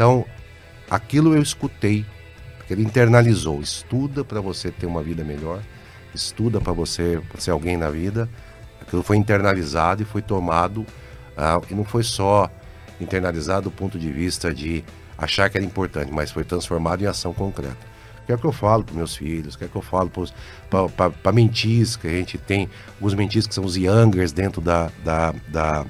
Então, aquilo eu escutei, porque ele internalizou. Estuda para você ter uma vida melhor, estuda para você ser alguém na vida. Aquilo foi internalizado e foi tomado, ah, e não foi só internalizado do ponto de vista de achar que era importante, mas foi transformado em ação concreta. Que é o que eu falo para meus filhos, que é o que eu falo para mentis, que a gente tem alguns mentis que são os youngers dentro da, da, da,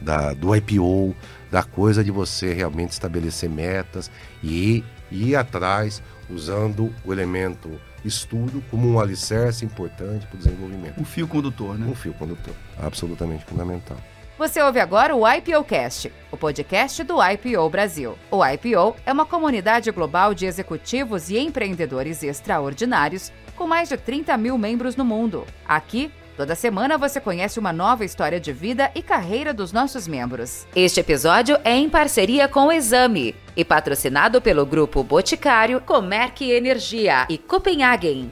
da, do IPO, da coisa de você realmente estabelecer metas e ir atrás usando o elemento estudo como um alicerce importante para o desenvolvimento. Um fio condutor, né? Um fio condutor, absolutamente fundamental. Você ouve agora o IPOcast, o podcast do IPO Brasil. O IPO é uma comunidade global de executivos e empreendedores extraordinários com mais de 30 mil membros no mundo. Aqui, toda semana você conhece uma nova história de vida e carreira dos nossos membros. Este episódio é em parceria com o Exame e patrocinado pelo Grupo Boticário, Comerc Energia e Copenhagen.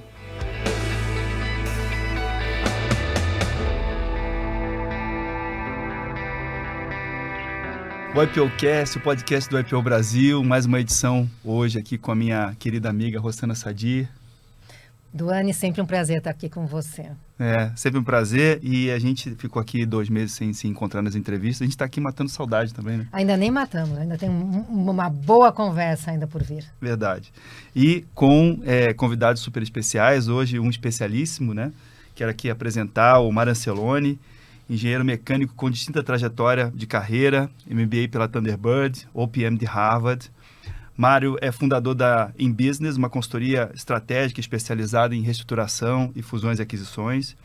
O IPOcast, o podcast do IPO Brasil, mais uma edição hoje aqui com a minha querida amiga Rosana Sadi. Duane, sempre um prazer estar aqui com você. É, sempre um prazer e a gente ficou aqui dois meses sem se encontrar nas entrevistas. A gente está aqui matando saudade também, né? Ainda nem matamos, ainda tem um, uma boa conversa ainda por vir. Verdade. E com é, convidados super especiais, hoje um especialíssimo, né? Quero aqui apresentar o Marancelone, engenheiro mecânico com distinta trajetória de carreira, MBA pela Thunderbird, OPM de Harvard. Mário é fundador da In Business, uma consultoria estratégica especializada em reestruturação e fusões e aquisições,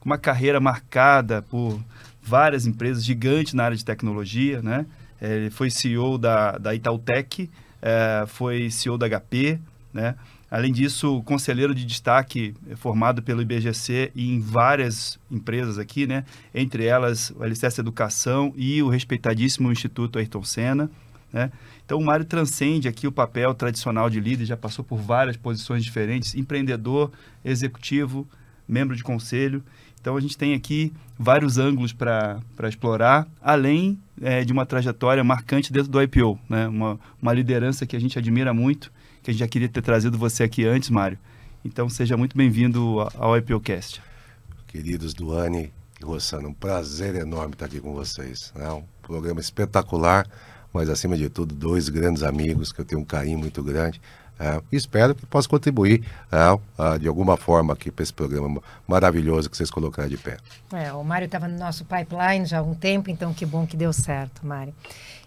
com uma carreira marcada por várias empresas gigantes na área de tecnologia, né? Ele foi CEO da, da Itautec, é, foi CEO da HP, né? Além disso, conselheiro de destaque eh, formado pelo IBGC e em várias empresas aqui, né? Entre elas o Alicerce Educação e o respeitadíssimo Instituto Ayrton Senna, né? Então o Mário transcende aqui o papel tradicional de líder, já passou por várias posições diferentes, empreendedor, executivo, membro de conselho. Então a gente tem aqui vários ângulos para explorar, além é, de uma trajetória marcante dentro do IPO, né? uma, uma liderança que a gente admira muito que a gente já queria ter trazido você aqui antes, Mário. Então seja muito bem-vindo ao IPOcast. Queridos Duane e Rossano, um prazer enorme estar aqui com vocês. É um programa espetacular, mas acima de tudo, dois grandes amigos que eu tenho um carinho muito grande. É, espero que possa contribuir é, de alguma forma aqui para esse programa maravilhoso que vocês colocaram de pé. É, o Mário estava no nosso pipeline já há um tempo, então que bom que deu certo, Mário.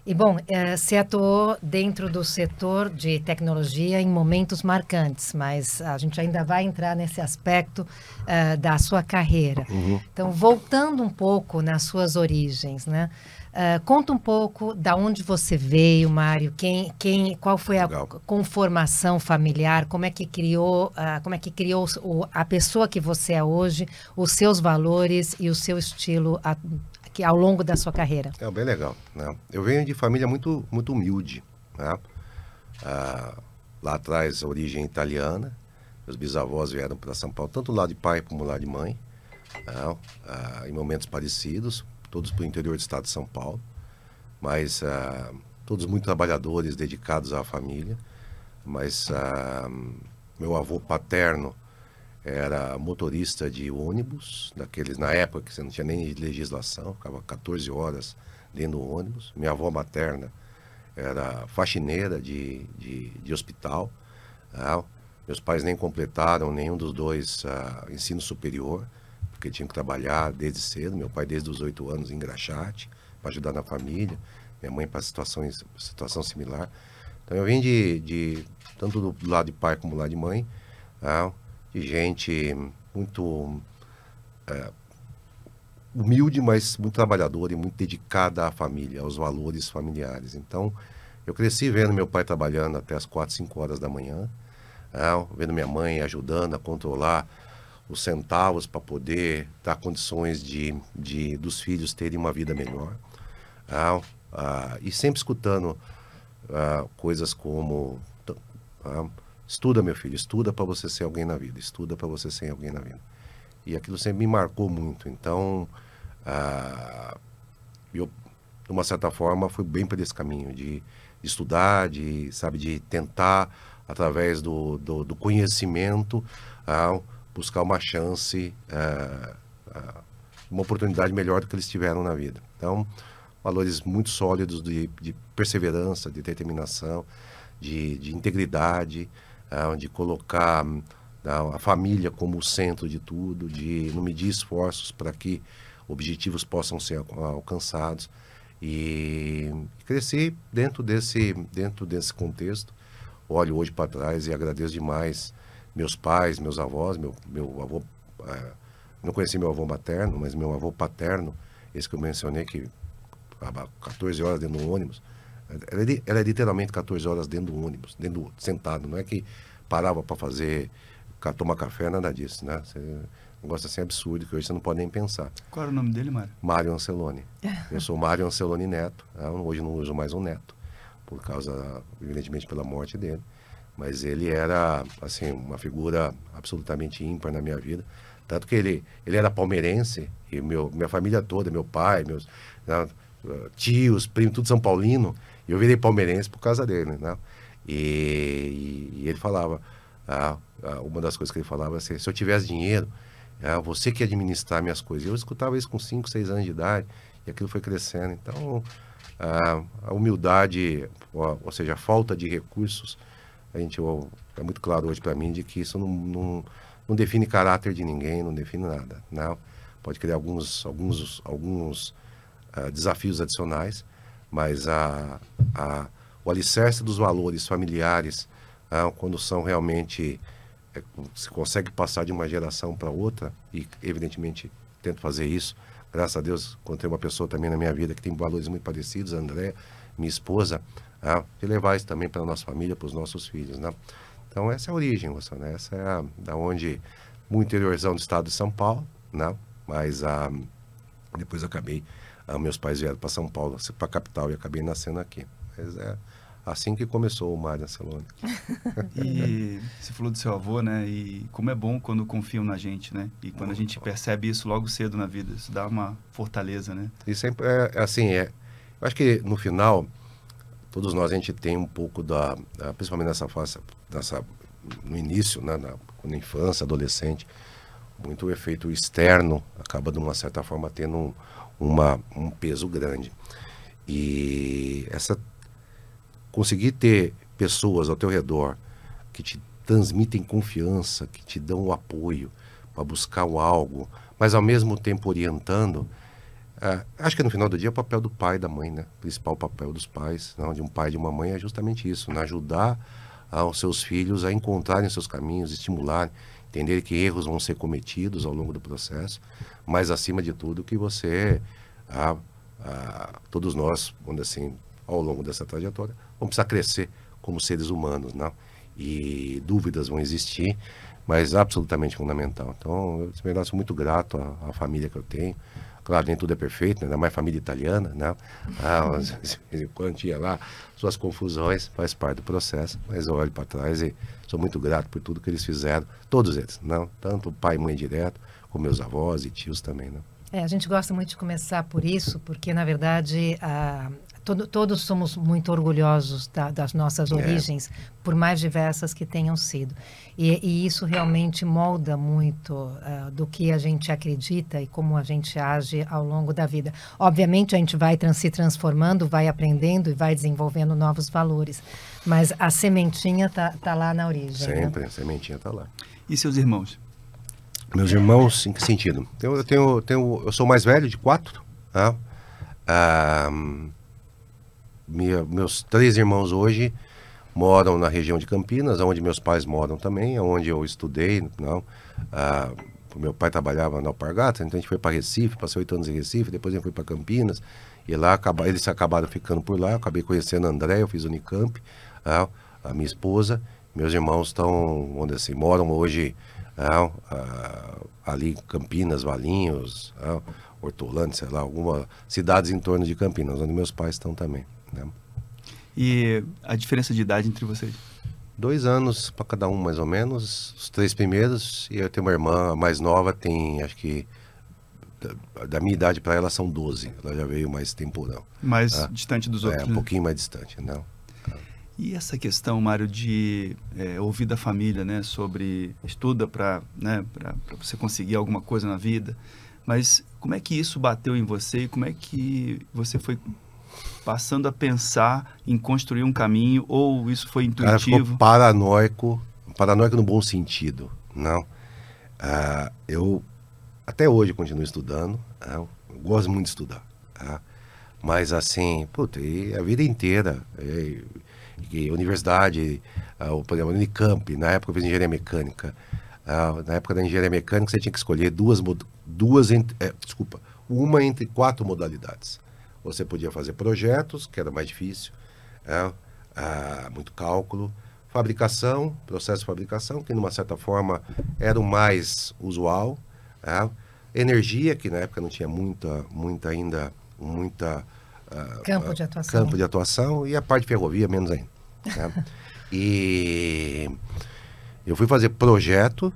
E bom, é, você atuou dentro do setor de tecnologia em momentos marcantes, mas a gente ainda vai entrar nesse aspecto é, da sua carreira. Uhum. Então, voltando um pouco nas suas origens, né? Uh, conta um pouco da onde você veio, Mário, quem, quem, qual foi a Legal. conformação familiar, como é que criou, uh, como é que criou o, a pessoa que você é hoje, os seus valores e o seu estilo a, que, ao longo da sua carreira. É bem legal. Né? Eu venho de família muito, muito humilde. Né? Ah, lá atrás, origem italiana. Meus bisavós vieram para São Paulo, tanto lá de pai como lá de mãe. Né? Ah, em momentos parecidos, todos para o interior do estado de São Paulo. Mas ah, todos muito trabalhadores, dedicados à família. Mas ah, meu avô paterno era motorista de ônibus, daqueles na época que você não tinha nem legislação, ficava 14 horas dentro do ônibus. Minha avó materna era faxineira de, de, de hospital. Né? Meus pais nem completaram nenhum dos dois uh, ensino superior, porque tinham que trabalhar desde cedo. Meu pai desde os oito anos em graxate, para ajudar na família. Minha mãe para situações situação similar. Então eu vim de, de tanto do lado de pai como do lado de mãe. Uh, de gente muito é, humilde, mas muito trabalhadora e muito dedicada à família, aos valores familiares. Então, eu cresci vendo meu pai trabalhando até as 4, 5 horas da manhã, é, vendo minha mãe ajudando a controlar os centavos para poder dar condições de, de dos filhos terem uma vida melhor. É, e sempre escutando é, coisas como é, Estuda, meu filho, estuda para você ser alguém na vida, estuda para você ser alguém na vida. E aquilo sempre me marcou muito. Então, ah, eu, de uma certa forma, fui bem para esse caminho de estudar, de, sabe, de tentar, através do, do, do conhecimento, uh, buscar uma chance, uh, uh, uma oportunidade melhor do que eles tiveram na vida. Então, valores muito sólidos de, de perseverança, de determinação, de, de integridade, de colocar a família como o centro de tudo, de não medir esforços para que objetivos possam ser alcançados e cresci dentro desse dentro desse contexto olho hoje para trás e agradeço demais meus pais meus avós meu meu avô é, não conheci meu avô materno mas meu avô paterno esse que eu mencionei que 14 horas dentro do ônibus ela é, ela é literalmente 14 horas dentro do ônibus dentro do, sentado não é que parava para fazer tomar café nada disso né Você, um negócio assim absurdo que hoje você não pode nem pensar. Qual era o nome dele, Mário? Mário Anceloni. Eu sou Mário Anceloni Neto. Né? Hoje não uso mais um neto, por causa, evidentemente, pela morte dele. Mas ele era, assim, uma figura absolutamente ímpar na minha vida. Tanto que ele, ele era palmeirense, e meu, minha família toda, meu pai, meus né, tios, primos, tudo São Paulino. E eu virei palmeirense por causa dele, né? E, e, ele falava, ah, ah, uma das coisas que ele falava assim, se eu tivesse dinheiro, é, você que administrar minhas coisas. Eu escutava isso com 5, 6 anos de idade e aquilo foi crescendo. Então, a, a humildade, ou, ou, seja, a falta de recursos, gente é muito claro hoje para mim de que isso não, não, não, define caráter de ninguém, não define nada. Não. Pode criar alguns, alguns, alguns uh, desafios adicionais, mas a, a, o alicerce dos valores familiares, uh, quando são realmente é, se consegue passar de uma geração para outra, e evidentemente tento fazer isso. Graças a Deus, encontrei uma pessoa também na minha vida que tem valores muito parecidos, a André, minha esposa, ah, de levar isso também para a nossa família, para os nossos filhos. Né? Então, essa é a origem, você, né? essa é a, da onde, no interiorzão do estado de São Paulo, né? mas ah, depois acabei, ah, meus pais vieram para São Paulo, para a capital, e acabei nascendo aqui. Mas é Assim que começou o Mário Ancelone. e você falou do seu avô, né? E como é bom quando confiam na gente, né? E quando a gente percebe isso logo cedo na vida, isso dá uma fortaleza, né? Isso é, é assim, é. Eu acho que no final todos nós a gente tem um pouco da, da principalmente nessa fase, nessa no início, né, na, na infância, adolescente, muito o efeito externo acaba de uma certa forma tendo um, uma, um peso grande. E essa conseguir ter pessoas ao teu redor que te transmitem confiança, que te dão o apoio para buscar o algo, mas ao mesmo tempo orientando, é, acho que no final do dia é o papel do pai e da mãe, né? O principal papel dos pais, não, de um pai e de uma mãe é justamente isso, né? ajudar aos seus filhos a encontrarem seus caminhos, estimular, entender que erros vão ser cometidos ao longo do processo, mas acima de tudo que você, a, a, todos nós, vamos assim, ao longo dessa trajetória, vamos precisar crescer como seres humanos, né? E dúvidas vão existir, mas absolutamente fundamental. Então, eu, eu sou muito grato à, à, família que eu tenho. Claro, nem tudo é perfeito, ainda mais família italiana, né? Ah, quando tinha lá suas confusões, faz parte do processo, mas eu olho para trás e sou muito grato por tudo que eles fizeram, todos eles, não? Tanto pai e mãe direto, como meus avós e tios também, né? É, a gente gosta muito de começar por isso, porque na verdade a, todo, todos somos muito orgulhosos da, das nossas é. origens, por mais diversas que tenham sido. E, e isso realmente molda muito uh, do que a gente acredita e como a gente age ao longo da vida. Obviamente, a gente vai trans, se transformando, vai aprendendo e vai desenvolvendo novos valores. Mas a sementinha está tá lá na origem. Né? Sempre, né? a sementinha está lá. E seus irmãos? Meus irmãos, em que sentido? Eu, eu tenho, tenho, eu sou mais velho de quatro. Né? Ah, minha, meus três irmãos hoje moram na região de Campinas, onde meus pais moram também, onde eu estudei. Não, ah, meu pai trabalhava na Alpargata, então a gente foi para Recife, passei oito anos em Recife, depois eu fui para Campinas, e lá eles acabaram ficando por lá, eu acabei conhecendo a André, eu fiz Unicamp, ah, a minha esposa, meus irmãos estão, onde assim, moram hoje ah, ah, ali em Campinas, Valinhos, Hortolândia, sei lá, algumas cidades em torno de Campinas, onde meus pais estão também. Né? E a diferença de idade entre vocês? Dois anos para cada um, mais ou menos. Os três primeiros. E eu tenho uma irmã mais nova, tem, acho que. Da, da minha idade para ela são 12. Ela já veio mais tempo, não. Mais ah, distante dos outros. É, um né? pouquinho mais distante, não. E essa questão, Mário, de é, ouvir da família, né, sobre estuda para né, você conseguir alguma coisa na vida, mas como é que isso bateu em você e como é que você foi passando a pensar em construir um caminho ou isso foi intuitivo? Cara, paranoico, paranoico no bom sentido, não. Ah, eu até hoje continuo estudando, ah, gosto muito de estudar, ah, mas assim, puta, a vida inteira, e, e universidade, ah, o programa Unicamp, na época eu fiz engenharia mecânica, ah, na época da engenharia mecânica você tinha que escolher duas, duas é, desculpa, uma entre quatro modalidades. Você podia fazer projetos, que era mais difícil, é, ah, muito cálculo, fabricação, processo de fabricação, que de uma certa forma era o mais usual, é, energia, que na época não tinha muita, muita ainda, muita uh, campo de atuação, campo de atuação e a parte de ferrovia menos ainda. Né? e eu fui fazer projeto,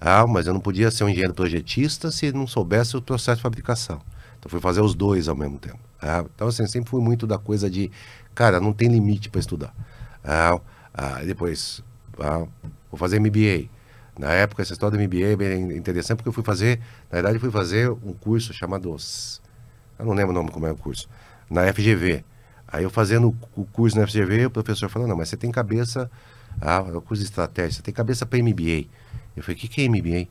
ah, mas eu não podia ser um engenheiro projetista se não soubesse o processo de fabricação. Então fui fazer os dois ao mesmo tempo. Ah, então assim, sempre fui muito da coisa de, cara, não tem limite para estudar. Ah, ah, depois, ah, vou fazer MBA. Na época, essa história do MBA é bem interessante, porque eu fui fazer, na verdade, fui fazer um curso chamado, eu não lembro o nome como é o curso, na FGV. Aí eu fazendo o curso na FGV, o professor falou, não, mas você tem cabeça, ah, é o curso de estratégia, você tem cabeça para MBA. Eu falei, o que, que é MBA?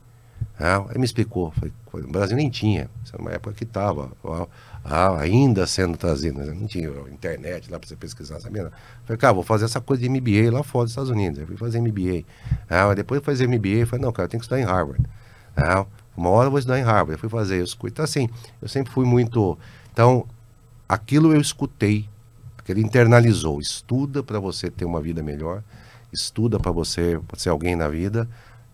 Ah, aí me explicou, falei, o Brasil nem tinha, isso é uma época que estava ah, ainda sendo trazido, né? não tinha internet lá para você pesquisar, sabia? Falei, cara, vou fazer essa coisa de MBA lá fora dos Estados Unidos. Eu fui fazer MBA. Ah, depois de fazer MBA, falei, não, cara, eu tenho que estudar em Harvard. Ah, uma hora eu vou estudar em Harvard. Eu fui fazer isso. Então, assim, eu sempre fui muito. Então, aquilo eu escutei, aquele internalizou. Estuda para você ter uma vida melhor, estuda para você ser alguém na vida.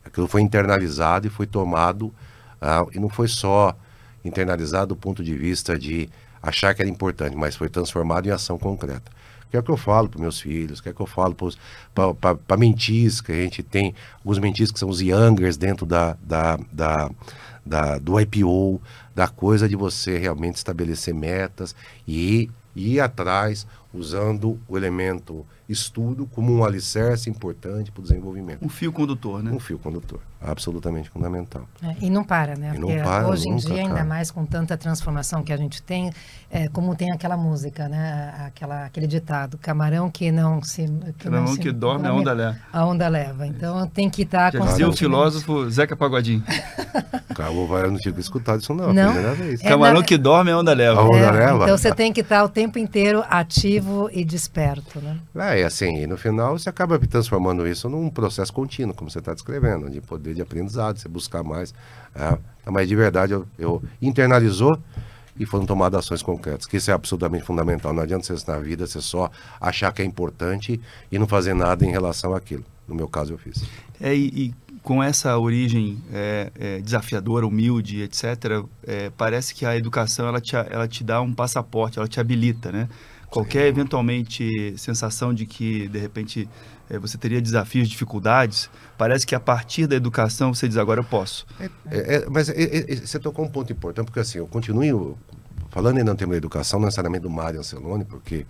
Aquilo foi internalizado e foi tomado. Ah, e não foi só internalizado do ponto de vista de achar que era importante, mas foi transformado em ação concreta. Que é o que eu falo para meus filhos, que é o que eu falo para mentis, que a gente tem alguns mentis que são os youngers dentro da, da, da, da, do IPO, da coisa de você realmente estabelecer metas e ir atrás usando o elemento estudo como um alicerce importante para o desenvolvimento. Um fio condutor, né? Um fio condutor, absolutamente fundamental. É, e não para, né? E não para, hoje em dia, cara. ainda mais com tanta transformação que a gente tem, é, como tem aquela música, né? Aquela, aquele ditado, camarão que não se... Que camarão não se, que dorme, a onda leva. A onda leva. Então tem que estar... Tá Já dizia o filósofo Zeca Pagodinho. Calma, eu não tinha escutado isso não, não? primeira vez. É, camarão na... que dorme, a onda leva. A onda leva. Então você tem que estar tá o tempo inteiro ativo e desperto, né? É, e assim, e no final você acaba transformando isso num processo contínuo, como você está descrevendo, de poder de aprendizado, você buscar mais. É, mas de verdade, eu, eu internalizou e foram tomadas ações concretas, que isso é absolutamente fundamental. Não adianta você na vida, você só achar que é importante e não fazer nada em relação àquilo. No meu caso, eu fiz. É, e, e com essa origem é, é, desafiadora, humilde, etc., é, parece que a educação ela te, ela te dá um passaporte, ela te habilita, né? Qualquer eventualmente sensação de que de repente é, você teria desafios, dificuldades, parece que a partir da educação você diz agora eu posso. É, é, é mas é, você tocou um ponto importante porque assim eu continuo falando ainda no tema da educação, não necessariamente do Mário Ancelone, porque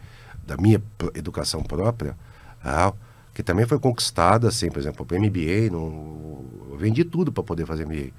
da minha educação própria, ah, que também foi conquistada, assim, por exemplo, para MBA, no, eu vendi tudo para poder fazer MBA.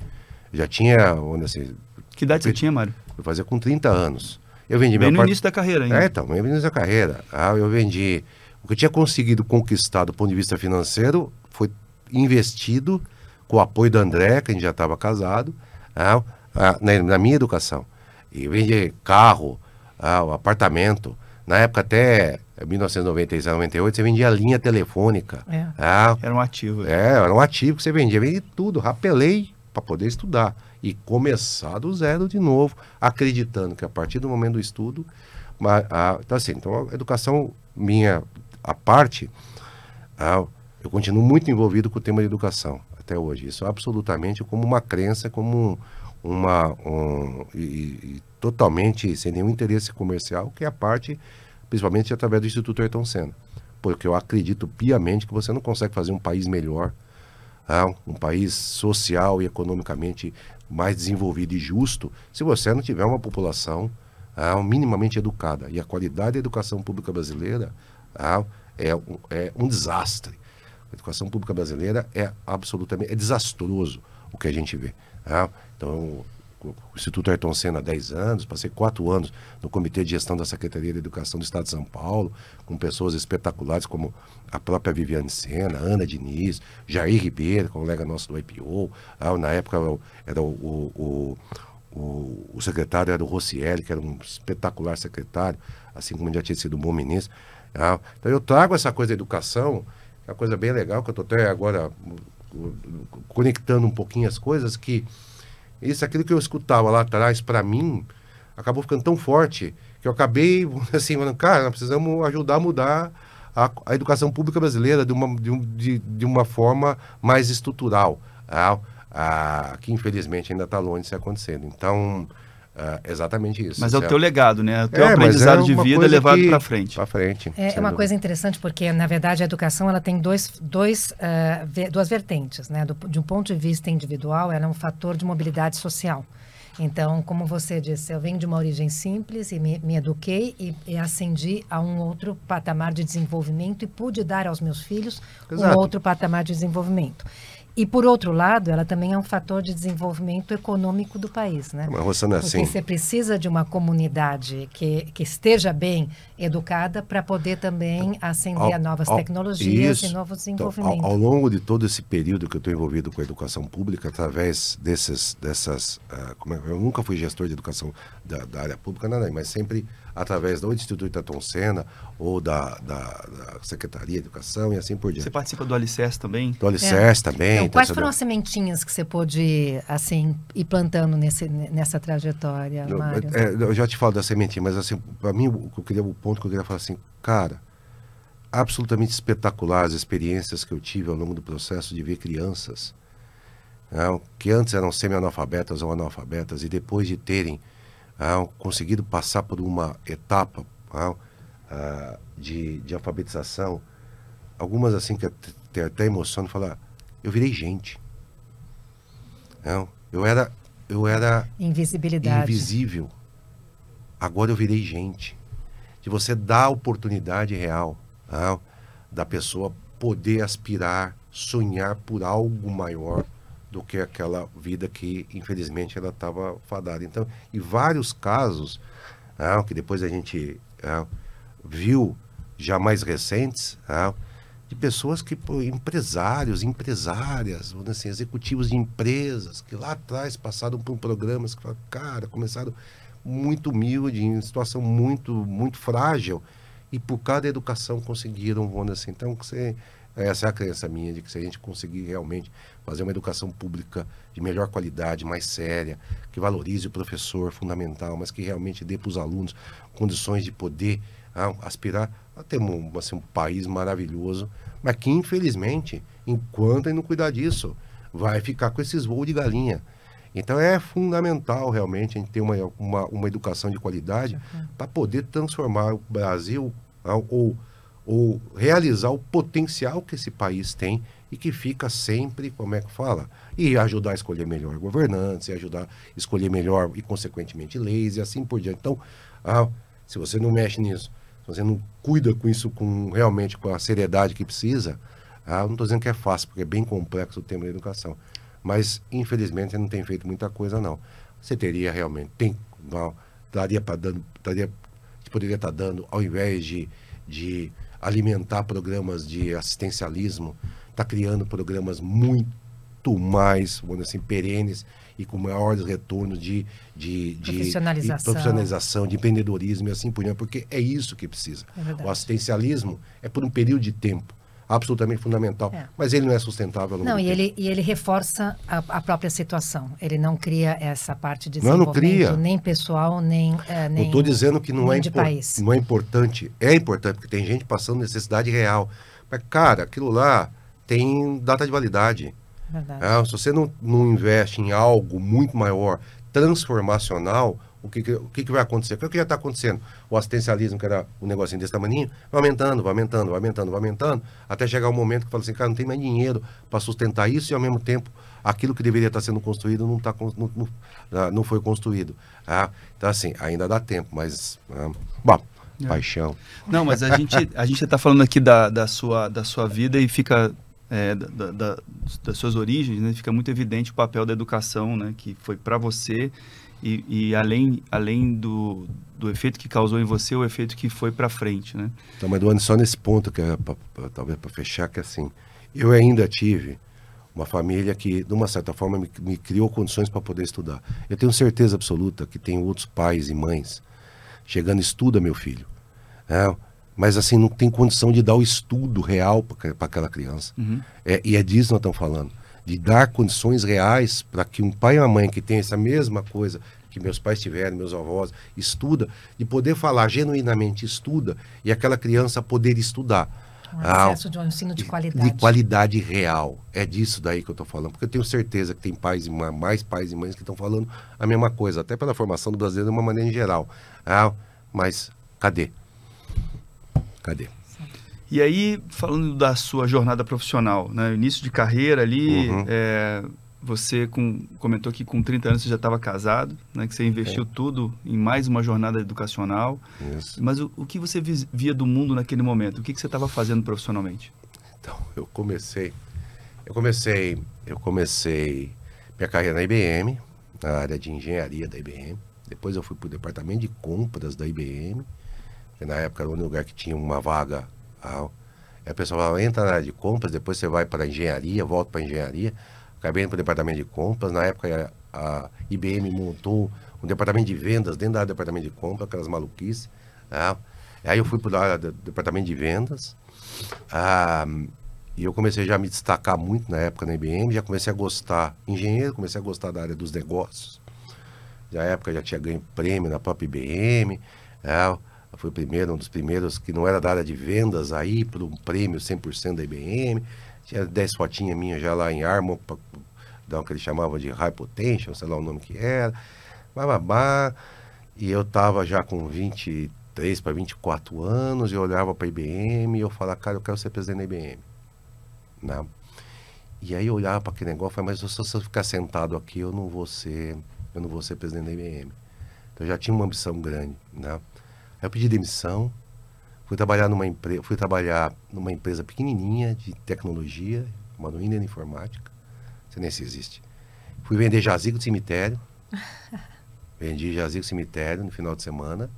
Já tinha, onde assim. Que idade você tinha, Mário? Eu fazia com 30 anos. Eu vendi Bem meu no início da carreira ainda. É, então, no início da carreira. Ah, eu vendi. O que eu tinha conseguido conquistar do ponto de vista financeiro foi investido com o apoio do André, que a gente já estava casado, ah, ah, na, na, minha educação. E vendi carro, ah, apartamento. Na época até 1996, 98, você vendia linha telefônica. É. Ah, era um ativo. É, era um ativo que você vendia. Vendi tudo, rapelei para poder estudar e começar do zero de novo, acreditando que a partir do momento do estudo, a, então assim, então a educação minha, a parte, a, eu continuo muito envolvido com o tema de educação até hoje. Isso absolutamente como uma crença, como um, uma um, e, e, totalmente sem nenhum interesse comercial, que é a parte, principalmente através do Instituto Ayrton Senna, porque eu acredito piamente que você não consegue fazer um país melhor um país social e economicamente mais desenvolvido e justo se você não tiver uma população minimamente educada. E a qualidade da educação pública brasileira é um, é um desastre. A educação pública brasileira é absolutamente é desastroso o que a gente vê. Então, o Instituto Ayrton Senna há 10 anos, passei quatro anos no Comitê de Gestão da Secretaria de Educação do Estado de São Paulo, com pessoas espetaculares como a própria Viviane Senna, Ana Diniz, Jair Ribeiro, colega nosso do IPO. Ah, na época era o, o, o, o, secretário era o Rossielli, que era um espetacular secretário, assim como já tinha sido um bom ministro. Ah, então eu trago essa coisa da educação, que é uma coisa bem legal, que eu estou até agora conectando um pouquinho as coisas, que isso, aquilo que eu escutava lá atrás, para mim, acabou ficando tão forte que eu acabei, assim, falando, cara, nós precisamos ajudar a mudar a, a educação pública brasileira de uma, de, de, de uma forma mais estrutural, a, a, que infelizmente ainda está longe de ser acontecendo. Então, Uh, exatamente isso. Mas é o teu legado, né? O teu é, aprendizado é de vida levado para frente. Para frente. É, é uma coisa interessante porque, na verdade, a educação ela tem dois, dois, uh, duas vertentes. Né? Do, de um ponto de vista individual, ela é um fator de mobilidade social. Então, como você disse, eu venho de uma origem simples e me, me eduquei e, e, ascendi a um outro patamar de desenvolvimento e pude dar aos meus filhos Exato. um outro patamar de desenvolvimento. E, por outro lado, ela também é um fator de desenvolvimento econômico do país, né? Mas, Rosana, Porque assim... você precisa de uma comunidade que, que esteja bem educada para poder também ascender ao, a novas ao, tecnologias isso, e novos desenvolvimentos. Então, ao, ao, longo de todo esse período que eu estou envolvido com a educação pública, através desses, dessas... Uh, é, eu nunca fui gestor de educação da, da área pública, nada, mas sempre através do Instituto Ayrton Senna ou da, da, da, Secretaria de Educação e assim por diante. Você participa do Alicerce também? Do Alicerce é. também. Então, quais foram as sementinhas que você pôde, assim, ir plantando nesse, nessa trajetória, Mário? É, eu já te falo da sementinha, mas assim, para mim, o, que eu queria, o ponto que eu queria falar assim, cara, absolutamente espetacular as experiências que eu tive ao longo do processo de ver crianças né, que antes eram semi-analfabetas ou analfabetas e depois de terem ah, conseguido passar por uma etapa ah, ah, de, de alfabetização, algumas assim que até, até emocionam, falar, eu virei gente. Não, eu era eu era invisibilidade invisível. Agora eu virei gente. De você dar a oportunidade real não, da pessoa poder aspirar, sonhar por algo maior do que aquela vida que, infelizmente, ela estava fadada. Então, e vários casos ah, que depois a gente ah, viu já mais recentes, ah, de pessoas que, empresários, empresárias, assim, executivos de empresas, que lá atrás passaram por programas que, cara, começaram muito humilde, em situação muito, muito frágil, e por cada educação conseguiram, vamos assim, então, você essa é a crença minha de que se a gente conseguir realmente fazer uma educação pública de melhor qualidade, mais séria, que valorize o professor fundamental, mas que realmente dê para os alunos condições de poder ah, aspirar a ter um, assim, um país maravilhoso, mas que infelizmente, enquanto ele não cuidar disso, vai ficar com esses voos de galinha. Então é fundamental realmente a gente ter uma, uma, uma educação de qualidade uhum. para poder transformar o Brasil ah, ou ou realizar o potencial que esse país tem e que fica sempre, como é que fala? E ajudar a escolher melhor governantes, e ajudar a escolher melhor e, consequentemente, leis e assim por diante. Então, ah, se você não mexe nisso, se você não cuida com isso com realmente com a seriedade que precisa, ah, não estou dizendo que é fácil, porque é bem complexo o tema da educação. Mas, infelizmente, você não tem feito muita coisa, não. Você teria realmente, tem, não, daria para dando, daria, poderia estar tá dando, ao invés de, de alimentar programas de assistencialismo, está criando programas muito mais, vamos dizer assim, perenes e com maiores retornos de, de, de profissionalização. de profissionalização, de empreendedorismo e assim por diante, porque é isso que precisa. É o assistencialismo é por um período de tempo absolutamente fundamental. É. Mas ele não é sustentável. Não, e ele, e ele reforça a, a, própria situação. Ele não cria essa parte de desenvolvimento, não, não cria. nem pessoal, nem, é, nem estou dizendo que não é, não é importante. É importante, porque tem gente passando necessidade real. Mas, cara, aquilo lá tem data de validade. É, se você não, não investe em algo muito maior, transformacional, o que, que, o que, que vai acontecer? O que, já está acontecendo? O assistencialismo, que era um negocinho desse tamanho, vai aumentando, vai aumentando, vai aumentando, vai aumentando, até chegar um momento que fala assim, cara, não tem mais dinheiro para sustentar isso e ao mesmo tempo aquilo que deveria estar tá sendo construído não, tá, não, não, ah, não foi construído. Ah, então, assim, ainda dá tempo, mas. Ah, bom, é. paixão. Não, mas a gente a gente está falando aqui da, da, sua, da sua vida e fica é, da, da, das suas origens, né? Fica muito evidente o papel da educação, né? Que foi para você e, e, além, além do, do efeito que causou em você, o efeito que foi para frente, né? Então, mas Duane, só nesse ponto, que é pra, pra, talvez para fechar, que assim, eu ainda tive uma família que, de uma certa forma, me, me criou condições para poder estudar. Eu tenho certeza absoluta que tem outros pais e mães chegando, estuda meu filho. Né? Mas assim, não tem condição de dar o estudo real para aquela criança. Uhum. É, e é disso que nós estamos falando. De dar condições reais para que um pai e uma mãe que tem essa mesma coisa que meus pais tiveram, meus avós, estuda, de poder falar genuinamente, estuda, e aquela criança poder estudar. Um acesso ah, de um ensino de qualidade. De qualidade real. É disso daí que eu estou falando. Porque eu tenho certeza que tem pais e mais pais e mães que estão falando a mesma coisa, até pela formação do brasileiro de uma maneira em geral. Ah, mas cadê? Cadê? E aí, falando da sua jornada profissional, né? início de carreira ali, uhum. é, você com, comentou que com 30 anos você já estava casado, né? que você investiu é. tudo em mais uma jornada educacional. Isso. Mas o, o que você via do mundo naquele momento? O que, que você estava fazendo profissionalmente? Então, eu comecei, eu comecei, eu comecei minha carreira na IBM, na área de engenharia da IBM. Depois eu fui para o departamento de compras da IBM que na época era o único lugar que tinha uma vaga. Ah, a pessoa falava, entra na área de compras, depois você vai para a engenharia, volta para a engenharia. Acabei indo para o departamento de compras. Na época a, IBM montou um departamento de vendas dentro do departamento de compras, aquelas maluquices. Ah, aí eu fui para o departamento de vendas. Ah, e eu comecei já a me destacar muito na época na IBM, já comecei a gostar, engenheiro, comecei a gostar da área dos negócios. Na época já tinha ganho prêmio na própria IBM. É, foi o primeiro, um dos primeiros que não era da área de vendas aí, por um prêmio 100% da IBM. Tinha 10 fotinhas minhas já lá em Armor, dar o que eles chamavam de High Potential, sei lá o nome que era. Bababá. E eu tava já com 23 para 24 anos, e eu olhava para a IBM e eu falava, cara, eu quero ser presidente da IBM. Né? E aí eu olhava para aquele negócio e falava, mas se eu ficar sentado aqui, eu não vou ser, eu não vou ser presidente da IBM. Então eu já tinha uma ambição grande, né? Aí eu pedi demissão, fui trabalhar numa empresa, fui trabalhar numa empresa pequenininha de tecnologia, chamada Winner Informática. Não sei nem se existe. Fui vender jazigo de cemitério. Vendi jazigo de cemitério no final de semana.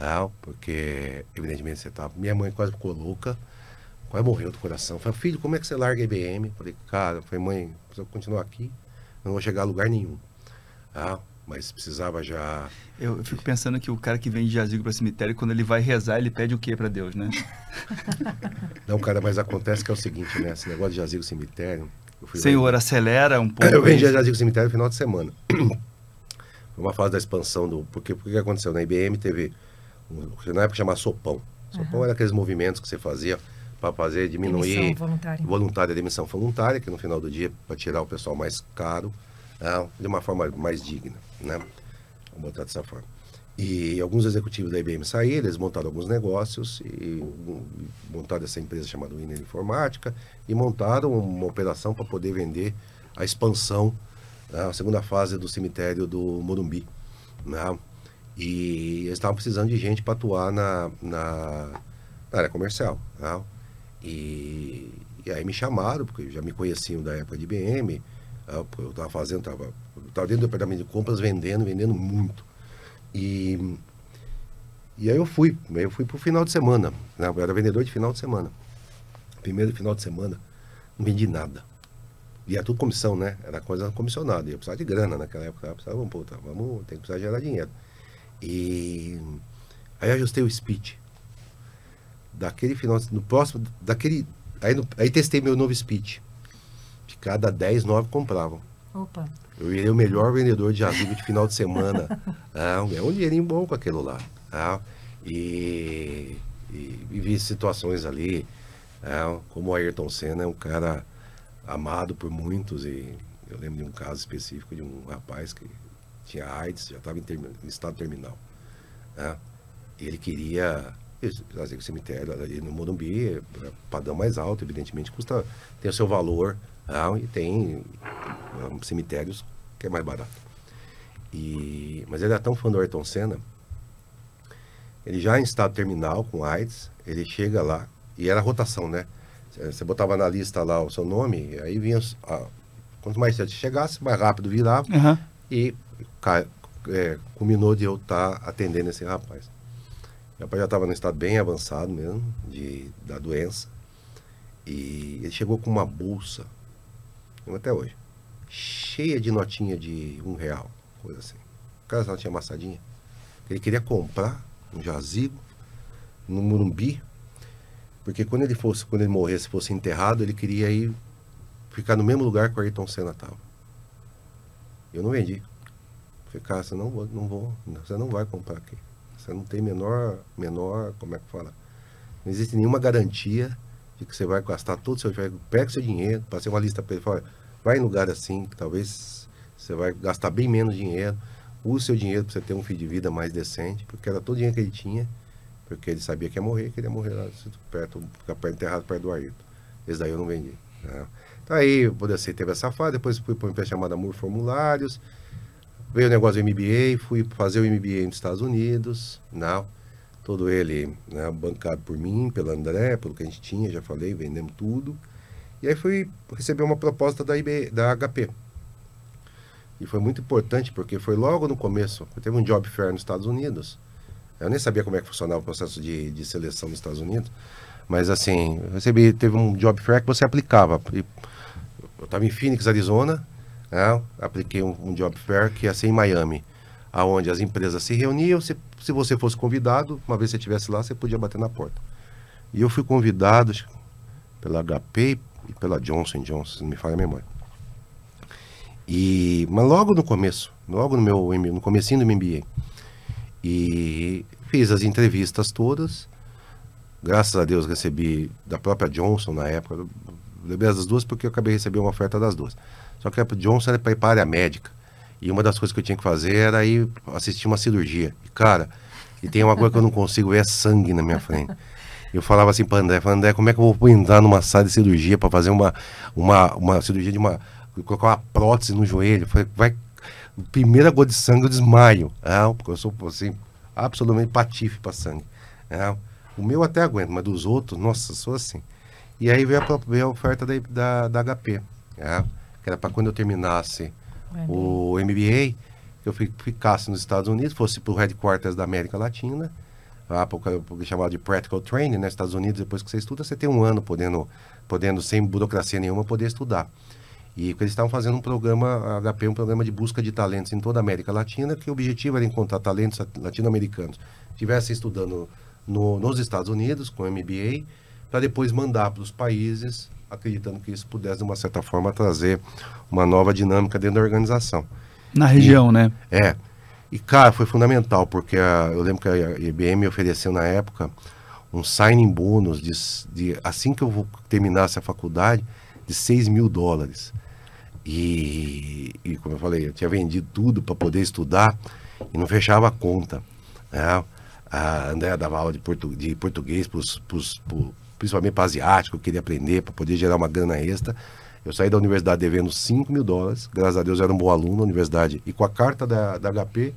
Ah, porque, evidentemente, você tá. Minha mãe quase ficou louca, quase morreu do coração. Falei, filho, como é que você larga a IBM? Falei, cara, falei, mãe, se eu continuar aqui, não vou chegar a lugar nenhum. Ah, mas precisava já. Eu, eu fico pensando que o cara que vem de jazigo para cemitério, quando ele vai rezar, ele pede o que para Deus, né? Não, cara, mas acontece que é o seguinte, né? Esse negócio de jazigo cemitério. Senhor, lá... acelera um pouco. Eu vendi jazigo cemitério no final de semana. Foi uma fase da expansão do. Porque o que aconteceu? Na IBM teve. Na época chamava Sopão. Sopão uhum. era aqueles movimentos que você fazia para fazer diminuir. Demissão voluntária. Voluntária, demissão voluntária, que no final do dia, para tirar o pessoal mais caro né, de uma forma mais digna, né? Vamos botar dessa forma. E alguns executivos da IBM saíram, eles montaram alguns negócios e montaram essa empresa chamada Winner Informática e montaram uma operação para poder vender a expansão, né, a segunda fase do cemitério do Morumbi. Né? E eles estavam precisando de gente para atuar na, na, na, área comercial. Né? E, e aí me chamaram, porque já me conheciam da época de IBM, eu estava fazendo, estava tava dentro do departamento de compras vendendo, vendendo muito. E, e aí eu fui, eu fui para o final de semana. Né? Eu era vendedor de final de semana. Primeiro final de semana, não vendi nada. E era tudo comissão, né? Era coisa comissionada. Ia precisar de grana naquela época. Eu precisava, pô, tá, vamos, tem que precisar gerar dinheiro. E aí ajustei o speech. Daquele final, no próximo, daquele. Aí, no, aí testei meu novo speech. De cada 10, 9 compravam. Opa. Eu virei o melhor vendedor de amigo de final de semana. ah, é um dinheirinho bom com aquilo lá. Ah, e, e vivi situações ali, ah, como o Ayrton Senna é um cara amado por muitos. E eu lembro de um caso específico de um rapaz que tinha AIDS, já estava em, em, estado terminal. Ah, e ele queria fazer o cemitério ali no Morumbi, é padrão mais alto, evidentemente, custa, tem o seu valor ah, e tem um, cemitérios que é mais barato. E, mas ele é tão fã do Ayrton Senna ele já em estado terminal com AIDS, ele chega lá, e era rotação, né? Você botava na lista lá o seu nome, aí vinha. Quanto mais você chegasse, mais rápido virava. Uhum. E é, culminou de eu estar tá atendendo esse rapaz. Meu pai já estava no estado bem avançado mesmo, de, da doença. E ele chegou com uma bolsa, até hoje, cheia de notinha de um real, coisa assim. O cara tinha amassadinha. Ele queria comprar um jazigo no Murumbi, porque quando ele fosse, quando ele morresse, fosse enterrado, ele queria ir ficar no mesmo lugar que o Ayrton Senna estava. Eu não vendi. Falei, cara, você não, vou, não vou, você não vai comprar aqui. Você não tem menor, menor, como é que fala? Não existe nenhuma garantia de que você vai gastar todo o seu dinheiro. Pega seu dinheiro, passei uma lista para ele, fala, vai em lugar assim, que talvez você vai gastar bem menos dinheiro. Use seu dinheiro para você ter um fim de vida mais decente, porque era todo o dinheiro que ele tinha porque ele sabia que ia morrer, que ele ia morrer lá perto, ficar perto, enterrado perto do Ayrton. Esse daí eu não vendi. Né? Então aí, poder ser, teve essa fase, depois fui para uma empresa chamada Mur Formulários, veio o negócio do MBA, fui fazer o MBA nos Estados Unidos, não? Todo ele né, bancado por mim, pelo André, pelo que a gente tinha, já falei, vendemos tudo. E aí fui receber uma proposta da, IB, da HP. E foi muito importante, porque foi logo no começo, teve um job fair nos Estados Unidos, eu nem sabia como é que funcionava o processo de, de seleção nos Estados Unidos. Mas assim, eu recebi, teve um job fair que você aplicava. Eu estava em Phoenix, Arizona, né? apliquei um, um, job fair que ia ser em Miami, aonde as empresas se reuniam. Se, se você fosse convidado, uma vez que você estivesse lá, você podia bater na porta. E eu fui convidado pela HP e pela Johnson Johnson, se não me falha a memória. E, mas logo no começo, logo no meu no comecinho do MBA, e fiz as entrevistas todas. Graças a Deus recebi da própria Johnson na época. Lembrei das duas porque eu acabei recebendo uma oferta das duas. Só que a Johnson era para ir para a área médica. E uma das coisas que eu tinha que fazer era ir assistir uma cirurgia. E, cara, e tem uma coisa que eu não consigo ver é sangue na minha frente. Eu falava assim para André, André, como é que eu vou entrar numa sala de cirurgia para fazer uma, uma, uma cirurgia de uma. colocar uma prótese no joelho? Eu falei, vai primeira gota de sangue eu desmaio. É, porque eu sou assim, absolutamente patife para sangue. É, o meu até aguento, mas dos outros, nossa, sou assim. E aí veio a, veio a oferta da, da, da HP, que era para quando eu terminasse o MBA, eu ficasse nos Estados Unidos, fosse para o headquarters da América Latina, ah, porque, porque chamado de practical training, nos né? Estados Unidos, depois que você estuda, você tem um ano podendo, podendo sem burocracia nenhuma, poder estudar. E eles estavam fazendo um programa, a HP, um programa de busca de talentos em toda a América Latina, que o objetivo era encontrar talentos latino-americanos que estivessem estudando no, nos Estados Unidos, com MBA, para depois mandar para os países, acreditando que isso pudesse, de uma certa forma, trazer uma nova dinâmica dentro da organização. Na região, e, né? É. E, cara, foi fundamental, porque a, eu lembro que a IBM ofereceu na época um signing bônus de, de assim que eu terminasse a faculdade, de 6 mil dólares. E, e, como eu falei, eu tinha vendido tudo para poder estudar e não fechava a conta. Né? A Andréa dava aula de, portu, de português, pros, pro, principalmente para asiático, eu queria aprender para poder gerar uma grana extra. Eu saí da universidade devendo 5 mil dólares, graças a Deus eu era um bom aluno na universidade. E com a carta da, da HP,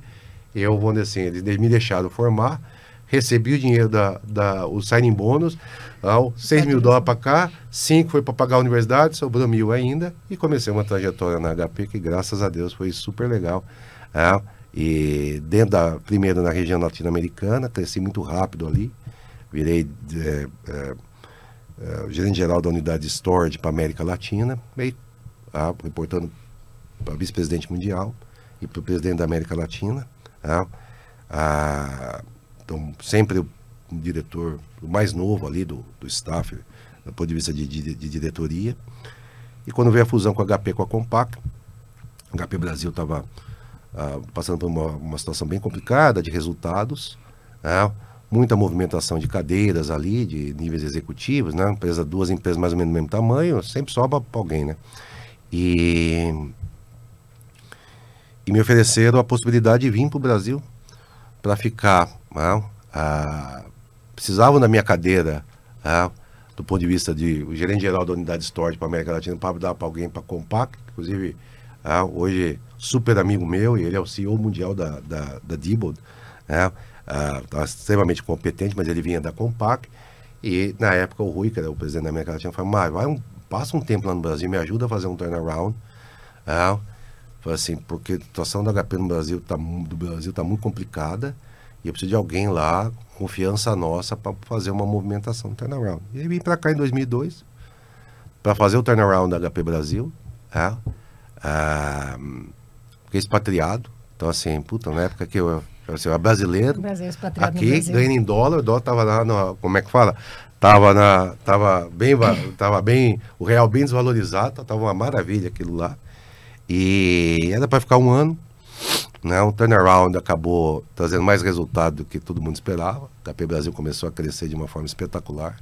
eu vou assim, eles me deixaram formar recebi o dinheiro da, da o signing bônus, ao 6 mil dólares para cá, 5 foi para pagar a universidade, sobrou mil ainda, e comecei uma trajetória na HP que, graças a Deus, foi super legal. É, e dentro da, primeiro na região latino-americana, cresci muito rápido ali, virei é, é, é, gerente geral da unidade de storage para América Latina, meio, ah, reportando para vice-presidente mundial e para o presidente da América Latina. Ah, então, sempre o diretor, o mais novo ali do, do staff, do ponto de vista de, de, de diretoria. E quando veio a fusão com a HP com a Compaq, a HP Brasil estava passando por uma, uma, situação bem complicada de resultados? Muita movimentação de cadeiras ali, de níveis executivos, né? Empresa, duas empresas mais ou menos do mesmo tamanho, sempre sobra para alguém, né? E, e me ofereceram a possibilidade de vir para o Brasil para ficar não, ah, precisavam da minha cadeira ah, do ponto de vista de o gerente geral da unidade storage para América Latina para dar para alguém para Compact, inclusive ah, hoje super amigo meu e ele é o CEO mundial da, da, da Diebold, né? Uh, extremamente competente, mas ele vinha da Compaq. E na época o Rui, que era o presidente da América Latina, falou: vai um, passa um tempo lá no Brasil, me ajuda a fazer um turnaround. Uh, assim, porque a situação do HP no Brasil tá, do Brasil está muito complicada e eu preciso de alguém lá, confiança nossa, para fazer uma movimentação, um turnaround. E aí vim para cá em 2002 para fazer o turnaround da HP Brasil. É, fiquei expatriado. Então, assim, puta, na época que eu, assim, brasileiro, aqui, ganhando em dólar, o dólar tava lá, no, como é que fala? Tava, na, tava, bem, tava bem, o real bem desvalorizado, tava uma maravilha aquilo lá. E era para ficar um ano, né? O turnaround acabou trazendo mais resultado do que todo mundo esperava. O KP Brasil começou a crescer de uma forma espetacular,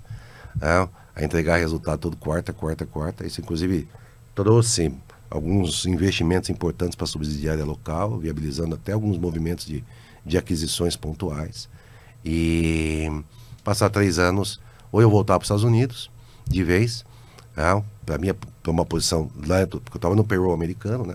né? a entregar resultado todo quarta, quarta, quarta. Isso, inclusive, trouxe alguns investimentos importantes para a subsidiária local, viabilizando até alguns movimentos de, de aquisições pontuais. E passar três anos, ou eu voltar para os Estados Unidos, de vez, né? para mim, para uma posição lá, porque eu estava no payroll americano, né?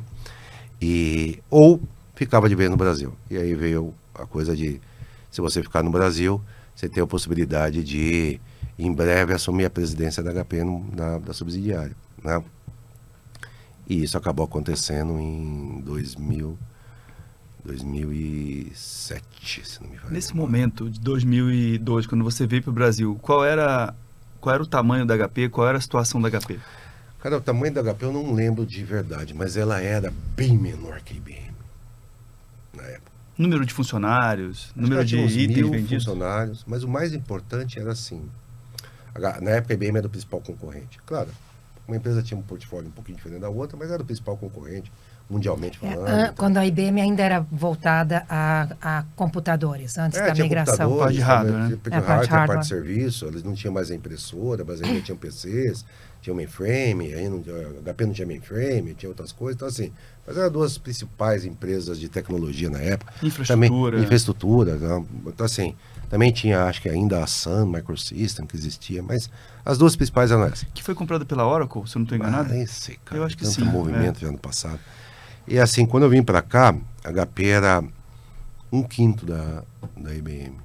E, ou ficava de vez no Brasil. E aí veio a coisa de, se você ficar no Brasil, você tem a possibilidade de, em breve, assumir a presidência da HP no, na, da subsidiária. Né? E isso acabou acontecendo em 2000, 2007, se não me engano. Nesse momento de 2002, quando você veio para o Brasil, qual era, qual era o tamanho da HP? Qual era a situação da HP? Cara, o tamanho da HP eu não lembro de verdade, mas ela era bem menor que a IBM na época. Número de funcionários, Acho número de itens vendidos? funcionários, mas o mais importante era assim, na época a IBM era o principal concorrente. Claro, uma empresa tinha um portfólio um pouquinho diferente da outra, mas era o principal concorrente, mundialmente é, falando. É, então. Quando a IBM ainda era voltada a, a computadores, antes é, da migração. Parte de hardware, né? Porque é, hardware, parte, hardware. parte de serviço, eles não tinham mais a impressora, mas ainda tinham PCs, tinha mainframe, aí não, HP não tinha mainframe, tinha outras coisas, então assim, mas eram duas principais empresas de tecnologia na época. Infraestrutura. Também, infraestrutura, né? então assim, também tinha, acho que ainda a Sun Microsystem que existia, mas as duas principais eram essas. Que foi comprada pela Oracle, se eu não estou enganado? Ah, nem sei, cara. Eu acho que Tanto sim. movimento é. ano passado. E assim, quando eu vim para cá, a HP era um quinto da, da IBM,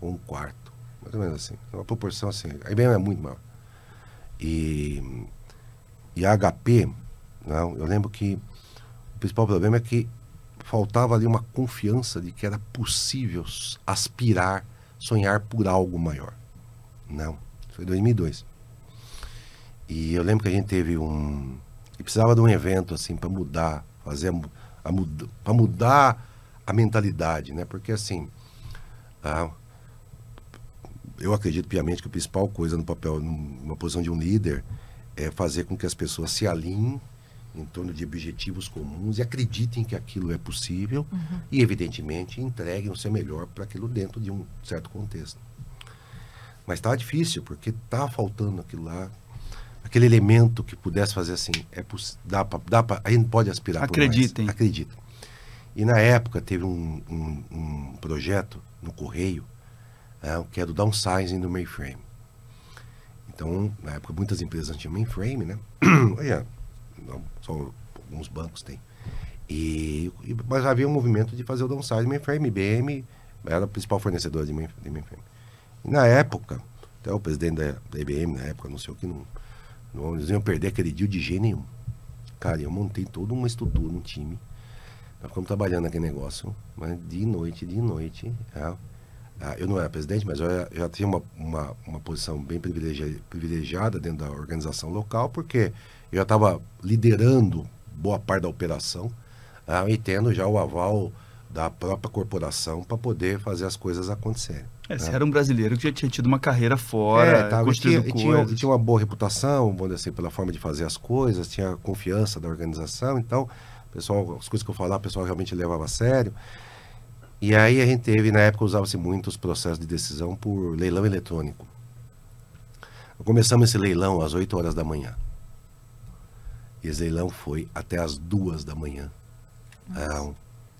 ou um quarto, mais ou menos assim. Uma proporção assim. A IBM é muito maior. E, e a HP, não, eu lembro que o principal problema é que faltava ali uma confiança de que era possível aspirar, sonhar por algo maior. Não, foi 2002. E eu lembro que a gente teve um. E precisava de um evento assim para mudar, fazer a, a muda, para mudar a mentalidade, né? Porque assim, eu acredito piamente que a principal coisa no papel, numa posição de um líder, é fazer com que as pessoas se alinhem em torno de objetivos comuns e acreditem que aquilo é possível uhum. e, evidentemente, entreguem o seu melhor para aquilo dentro de um certo contexto. Mas está difícil, porque está faltando aquilo lá, aquele elemento que pudesse fazer assim, é dá pra, dá pra, a gente pode aspirar Acreditem. por mais. Acreditem. E na época teve um, um, um projeto no Correio é, que é do downsizing do mainframe. Então, na época, muitas empresas tinham mainframe, né? Olha, só alguns bancos têm. E, mas havia um movimento de fazer o downsizing mainframe. IBM era a principal fornecedora de, mainframe. E na época, até o presidente da, da IBM, na época, anunciou que não, não eles iam perder aquele dia de jeito nenhum. Cara, eu montei toda uma estrutura, um time. Nós ficamos trabalhando naquele negócio, mas de noite, de noite. É, ah, eu não era presidente, mas eu já tinha uma, uma, uma posição bem privilegiada, dentro da organização local, porque eu já estava liderando boa parte da operação ah, e tendo já o aval da própria corporação para poder fazer as coisas acontecerem. É, né? Você era um brasileiro que já tinha tido uma carreira fora, é, tava, construindo tinha, coisas. Tinha, tinha uma boa reputação, vamos dizer assim, pela forma de fazer as coisas, tinha confiança da organização, então, pessoal, as coisas que eu falava, o pessoal realmente levava a sério. E aí a gente teve, na época usava-se muito os processos de decisão por leilão eletrônico. Começamos esse leilão às 8 horas da manhã. E esse leilão foi até às 2 da manhã ah,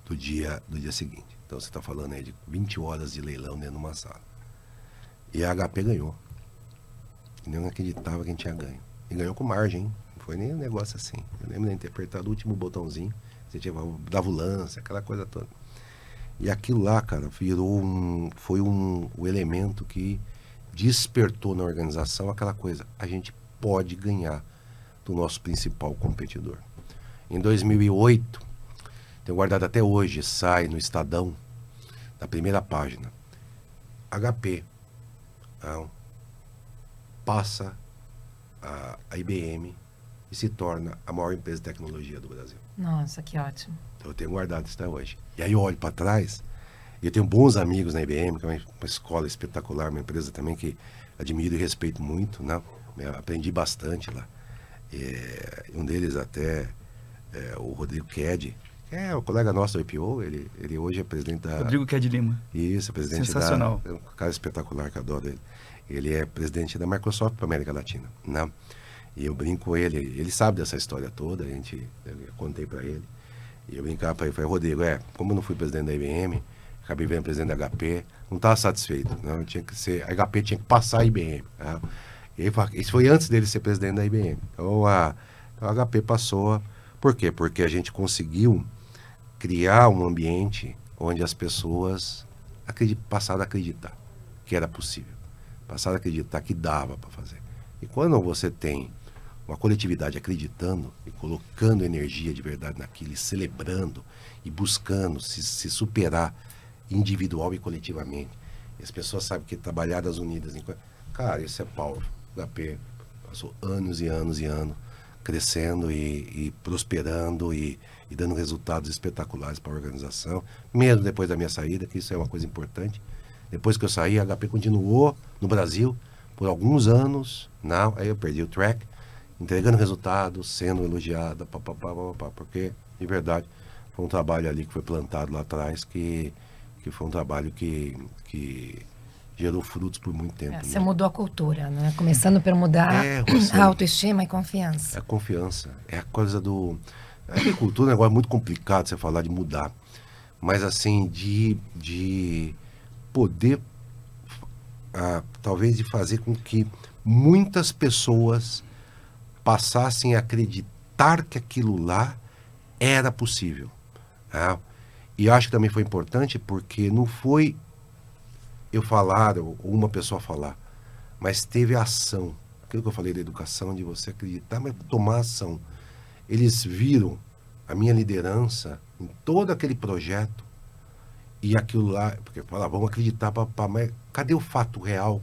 do, dia, do dia seguinte. Então você está falando aí de 20 horas de leilão dentro de uma sala. E a HP ganhou. Nem acreditava que a gente tinha ganho. E ganhou com margem, hein? Não foi nem um negócio assim. Eu lembro de ter apertado o último botãozinho, você tinha, dava o lance, aquela coisa toda. E aquilo lá, cara, virou um, foi um, o elemento que despertou na organização aquela coisa. A gente pode ganhar do nosso principal competidor. Em 2008, tenho guardado até hoje, sai no Estadão, na primeira página. HP passa a, a IBM e se torna a maior empresa de tecnologia do Brasil. Nossa, que ótimo. Então, eu tenho guardado isso até hoje. E aí eu olho para trás, e eu tenho bons amigos na IBM, que é uma, escola espetacular, uma empresa também que admiro e respeito muito, né? aprendi bastante lá. É, um deles até é, o Rodrigo Ked, é o colega nosso do IPO, ele, ele hoje é presidente da... Rodrigo Ked Lima. Isso, presidente Sensacional. da... É um cara espetacular que eu adoro ele. Ele é presidente da Microsoft para América Latina, né? E eu brinco com ele, ele sabe dessa história toda, a gente, eu contei para ele. E eu brincava para ele, falei, Rodrigo, é, como eu não fui presidente da IBM, acabei vendo presidente da HP, não estava satisfeito, não, tinha que ser, a HP tinha que passar a IBM. Né? E ele, isso foi antes dele ser presidente da IBM. Então a, então a HP passou, por quê? Porque a gente conseguiu criar um ambiente onde as pessoas acredit, passaram a acreditar que era possível, passaram a acreditar que dava para fazer. E quando você tem uma coletividade acreditando e colocando energia de verdade naquilo, e celebrando e buscando se, se superar individual e coletivamente. E as pessoas sabem que trabalhadas unidas. Cara, isso é Paulo. HP passou anos e anos e anos crescendo e, e prosperando e, e, dando resultados espetaculares para a organização, mesmo depois da minha saída, que isso é uma coisa importante. Depois que eu saí, a HP continuou no Brasil por alguns anos, não, aí eu perdi o track, entregando resultados, sendo elogiada, porque, de verdade, foi um trabalho ali que foi plantado lá atrás, que, que foi um trabalho que, que gerou frutos por muito tempo. É, você né? mudou a cultura, né? Começando por mudar é, a autoestima e confiança. É a confiança, é a coisa do... A agricultura é um negócio muito complicado você falar de mudar, mas assim, de, de poder, ah, talvez de fazer com que muitas pessoas passassem a acreditar que aquilo lá era possível. Né? E acho que também foi importante porque não foi eu falar ou uma pessoa falar, mas teve ação. Aquilo que eu falei da educação, de você acreditar, mas tomar ação. Eles viram a minha liderança em todo aquele projeto e aquilo lá, porque falavam, vamos acreditar, papá, mas cadê o fato real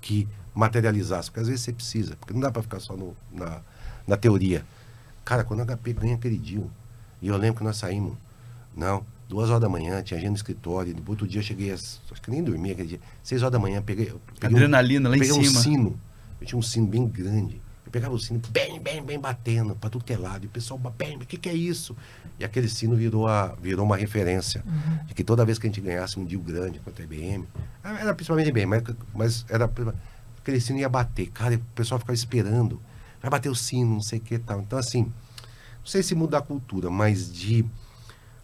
que materializasse, porque às vezes você precisa, porque não dá para ficar só no, na, na teoria. Cara, quando a HP ganha aquele deal, e eu lembro que nós saímos, não, duas horas da manhã, tinha agenda no escritório, no outro dia eu cheguei, às, acho que nem dormi aquele dia, seis horas da manhã, peguei, peguei Adrenalina um, lá em peguei cima. um sino, eu tinha um sino bem grande, eu pegava o sino bem, bem, bem batendo, para tudo que é lado, e o pessoal, bem, o que, que é isso? E aquele sino virou, a, virou uma referência, uhum. de que toda vez que a gente ganhasse um deal grande contra a IBM, era principalmente IBM, mas, mas era aquele sino ia bater. Cara, o pessoal ficava esperando. Vai bater o sino, não sei o que tal. Então, assim, não sei se mudar a cultura, mas de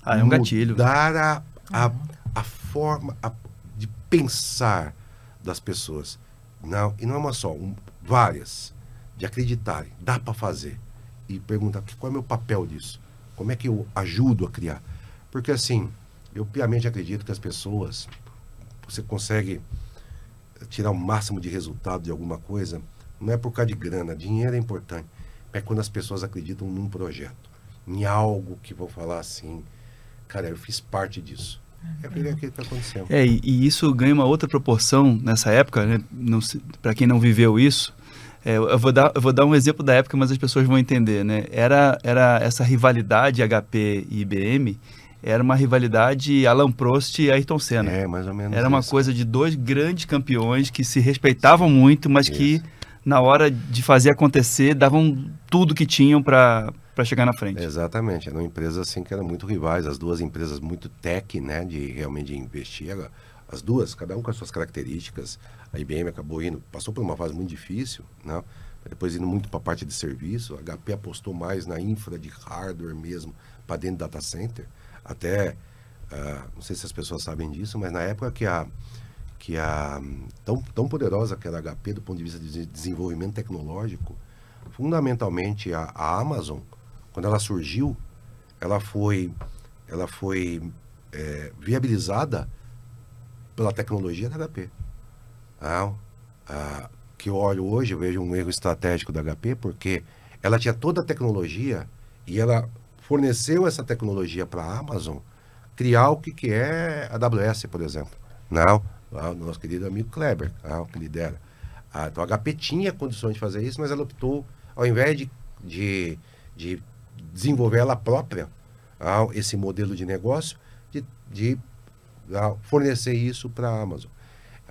ah, é um gatilho. mudar a, a, a forma a, de pensar das pessoas. Não, e não é uma só, um, várias. De acreditarem, dá para fazer. E perguntar qual é o meu papel disso? Como é que eu ajudo a criar? Porque, assim, eu piamente acredito que as pessoas, você consegue tirar o máximo de resultado de alguma coisa, não é por causa de grana. Dinheiro é importante. É quando as pessoas acreditam num projeto, em algo que vou falar assim, cara, eu fiz parte disso. É aquilo que está acontecendo. É, e, e, isso ganha uma outra proporção nessa época, né? Para quem não viveu isso, é, eu, vou dar, eu vou dar um exemplo da época, mas as pessoas vão entender, né? Era, era essa rivalidade HP e IBM era uma rivalidade Alan Prost e Ayrton Senna. É, mais ou menos. Era uma coisa de dois grandes campeões que se respeitavam muito, mas isso. que na hora de fazer acontecer davam tudo que tinham para para chegar na frente. Exatamente, eram empresas assim que eram muito rivais, as duas empresas muito tech, né, de realmente investir, as duas, cada um com as suas características. A IBM acabou indo, passou por uma fase muito difícil, né? Depois indo muito para a parte de serviço, a HP apostou mais na infra de hardware mesmo, para dentro do data center. Até, uh, não sei se as pessoas sabem disso, mas na época que a, que a tão, tão poderosa que era a HP do ponto de vista de desenvolvimento tecnológico, fundamentalmente a, a Amazon, quando ela surgiu, ela foi, ela foi é, viabilizada pela tecnologia da HP. Ah, ah, que eu olho hoje, eu vejo um erro estratégico da HP, porque ela tinha toda a tecnologia e ela forneceu essa tecnologia para a Amazon criar o que, que é a AWS, por exemplo. Não, o nosso querido amigo Kleber, ah, que lidera. Ah, então a HP tinha condições de fazer isso, mas ela optou, ao invés de, de, de desenvolver ela própria, ah, esse modelo de negócio, de, de ah, fornecer isso para a Amazon.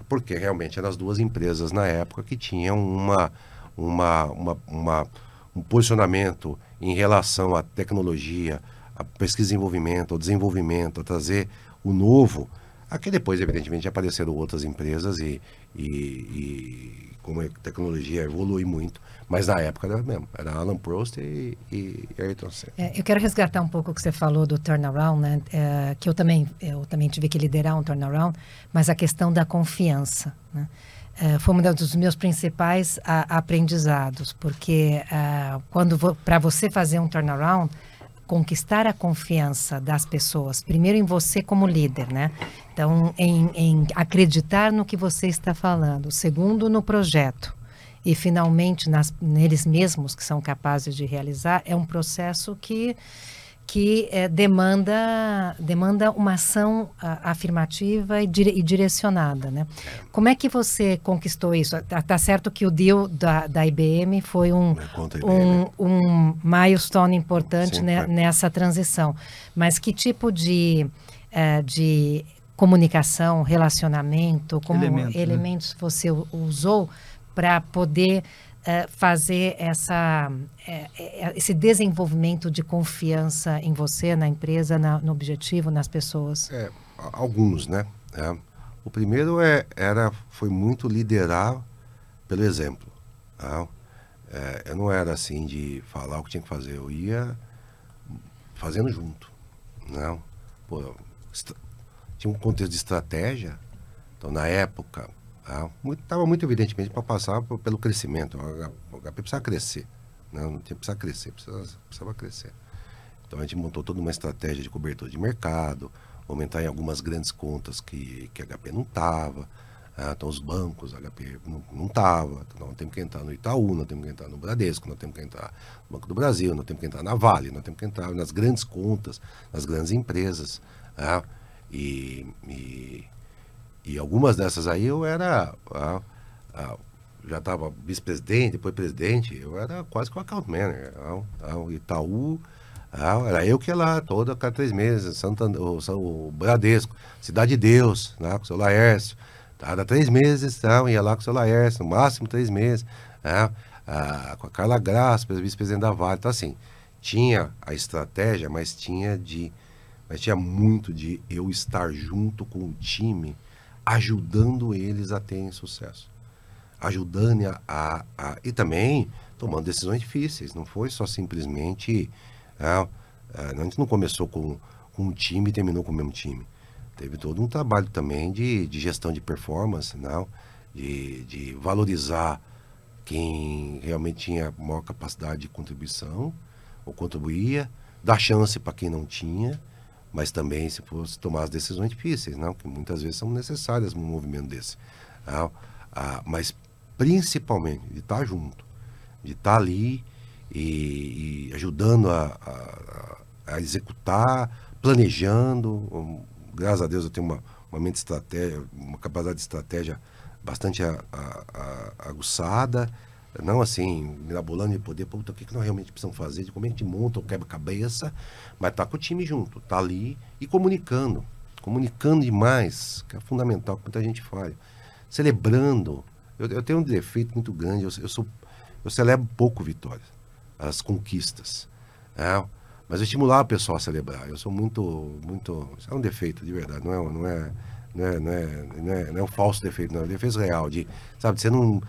Porque realmente eram as duas empresas na época que tinham uma, uma, uma, uma um posicionamento em relação à tecnologia, a pesquisa e desenvolvimento, ao desenvolvimento, a trazer o novo. Aqui depois, evidentemente, apareceram outras empresas e, e, e como a tecnologia evolui muito, mas na época era mesmo, era Alan Prost e, e Ayrton Senna. É, eu quero resgatar um pouco o que você falou do turnaround, né? É, que eu também, eu também tive que liderar um turnaround, mas a questão da confiança, né? É, foi um dos meus principais a, aprendizados, porque uh, quando para você fazer um turnaround, conquistar a confiança das pessoas, primeiro em você como líder, né? Então, em, em acreditar no que você está falando, segundo no projeto e finalmente nas, neles mesmos que são capazes de realizar, é um processo que que é, demanda, demanda uma ação a, afirmativa e, dire, e, direcionada. Né? Como é que você conquistou isso? Está tá certo que o deal da, da IBM foi um, um, um milestone importante Sim, né, nessa transição. Mas que tipo de, é, de comunicação, relacionamento, como elementos, né? elementos né? você usou para poder é, fazer essa, é, é, esse desenvolvimento de confiança em você, na empresa, na, no objetivo, nas pessoas? É, alguns, né? É. O primeiro é, era, foi muito liderar pelo exemplo. Tá? É, eu não era assim de falar o que tinha que fazer, eu ia fazendo junto. Não? Né? Pô, tinha um contexto de estratégia. Então, na época, Estava muito evidentemente para passar pelo crescimento. O HP precisava crescer. Né? Não tinha precisava crescer, precisava, precisava crescer. Então a gente montou toda uma estratégia de cobertura de mercado, aumentar em algumas grandes contas que, que a HP não estava. Ah, então os bancos, a HP não estava. Então nós temos que entrar no Itaú, nós temos que entrar no Bradesco, nós temos que entrar no Banco do Brasil, nós temos que entrar na Vale, nós temos que entrar nas grandes contas, nas grandes empresas. Ah, e, e e algumas dessas aí eu era. Ah, ah, já estava vice-presidente, depois presidente, eu era quase que o account manager. Ah, ah, Itaú, era eu que ia lá, toda cada três meses, Santander, o, o Bradesco, Cidade de Deus, né, com o seu Laércio. Cada três meses, então, ia lá com o seu Laércio, no máximo três meses. Né, com a Carla Graça, vice-presidente da Vale. Então, assim, tinha a estratégia, mas tinha de. Mas tinha muito de eu estar junto com o time ajudando eles a terem sucesso. Ajudando a, a, a, e também tomando decisões difíceis. Não foi só simplesmente. Ah, a gente não começou com, com um time e terminou com o mesmo time. Teve todo um trabalho também de, de gestão de performance, não? De, de valorizar quem realmente tinha maior capacidade de contribuição ou contribuía, dar chance para quem não tinha mas também se fosse tomar as decisões difíceis, não? que muitas vezes são necessárias num movimento desse. Ah, ah, mas principalmente de estar junto, de estar ali e, e ajudando a, a, a, executar, planejando. Um, graças a Deus eu tenho uma, uma mente estratégia, uma capacidade de estratégia bastante a, aguçada não assim, mirabolando de poder, puta, o que, que nós realmente precisamos fazer, de como a gente monta o quebra-cabeça, mas tá com o time junto, tá ali e comunicando, comunicando demais, que é fundamental, que muita gente falha. Celebrando. Eu, eu tenho um defeito muito grande, eu, eu, sou, eu celebro pouco vitórias, as conquistas. É, mas eu estimular o pessoal a celebrar. Eu sou muito, muito. Isso é um defeito, de verdade, não é. Não é não é, não, é, não, é, não é um falso defeito, não, é um defeito real, de, sabe, você não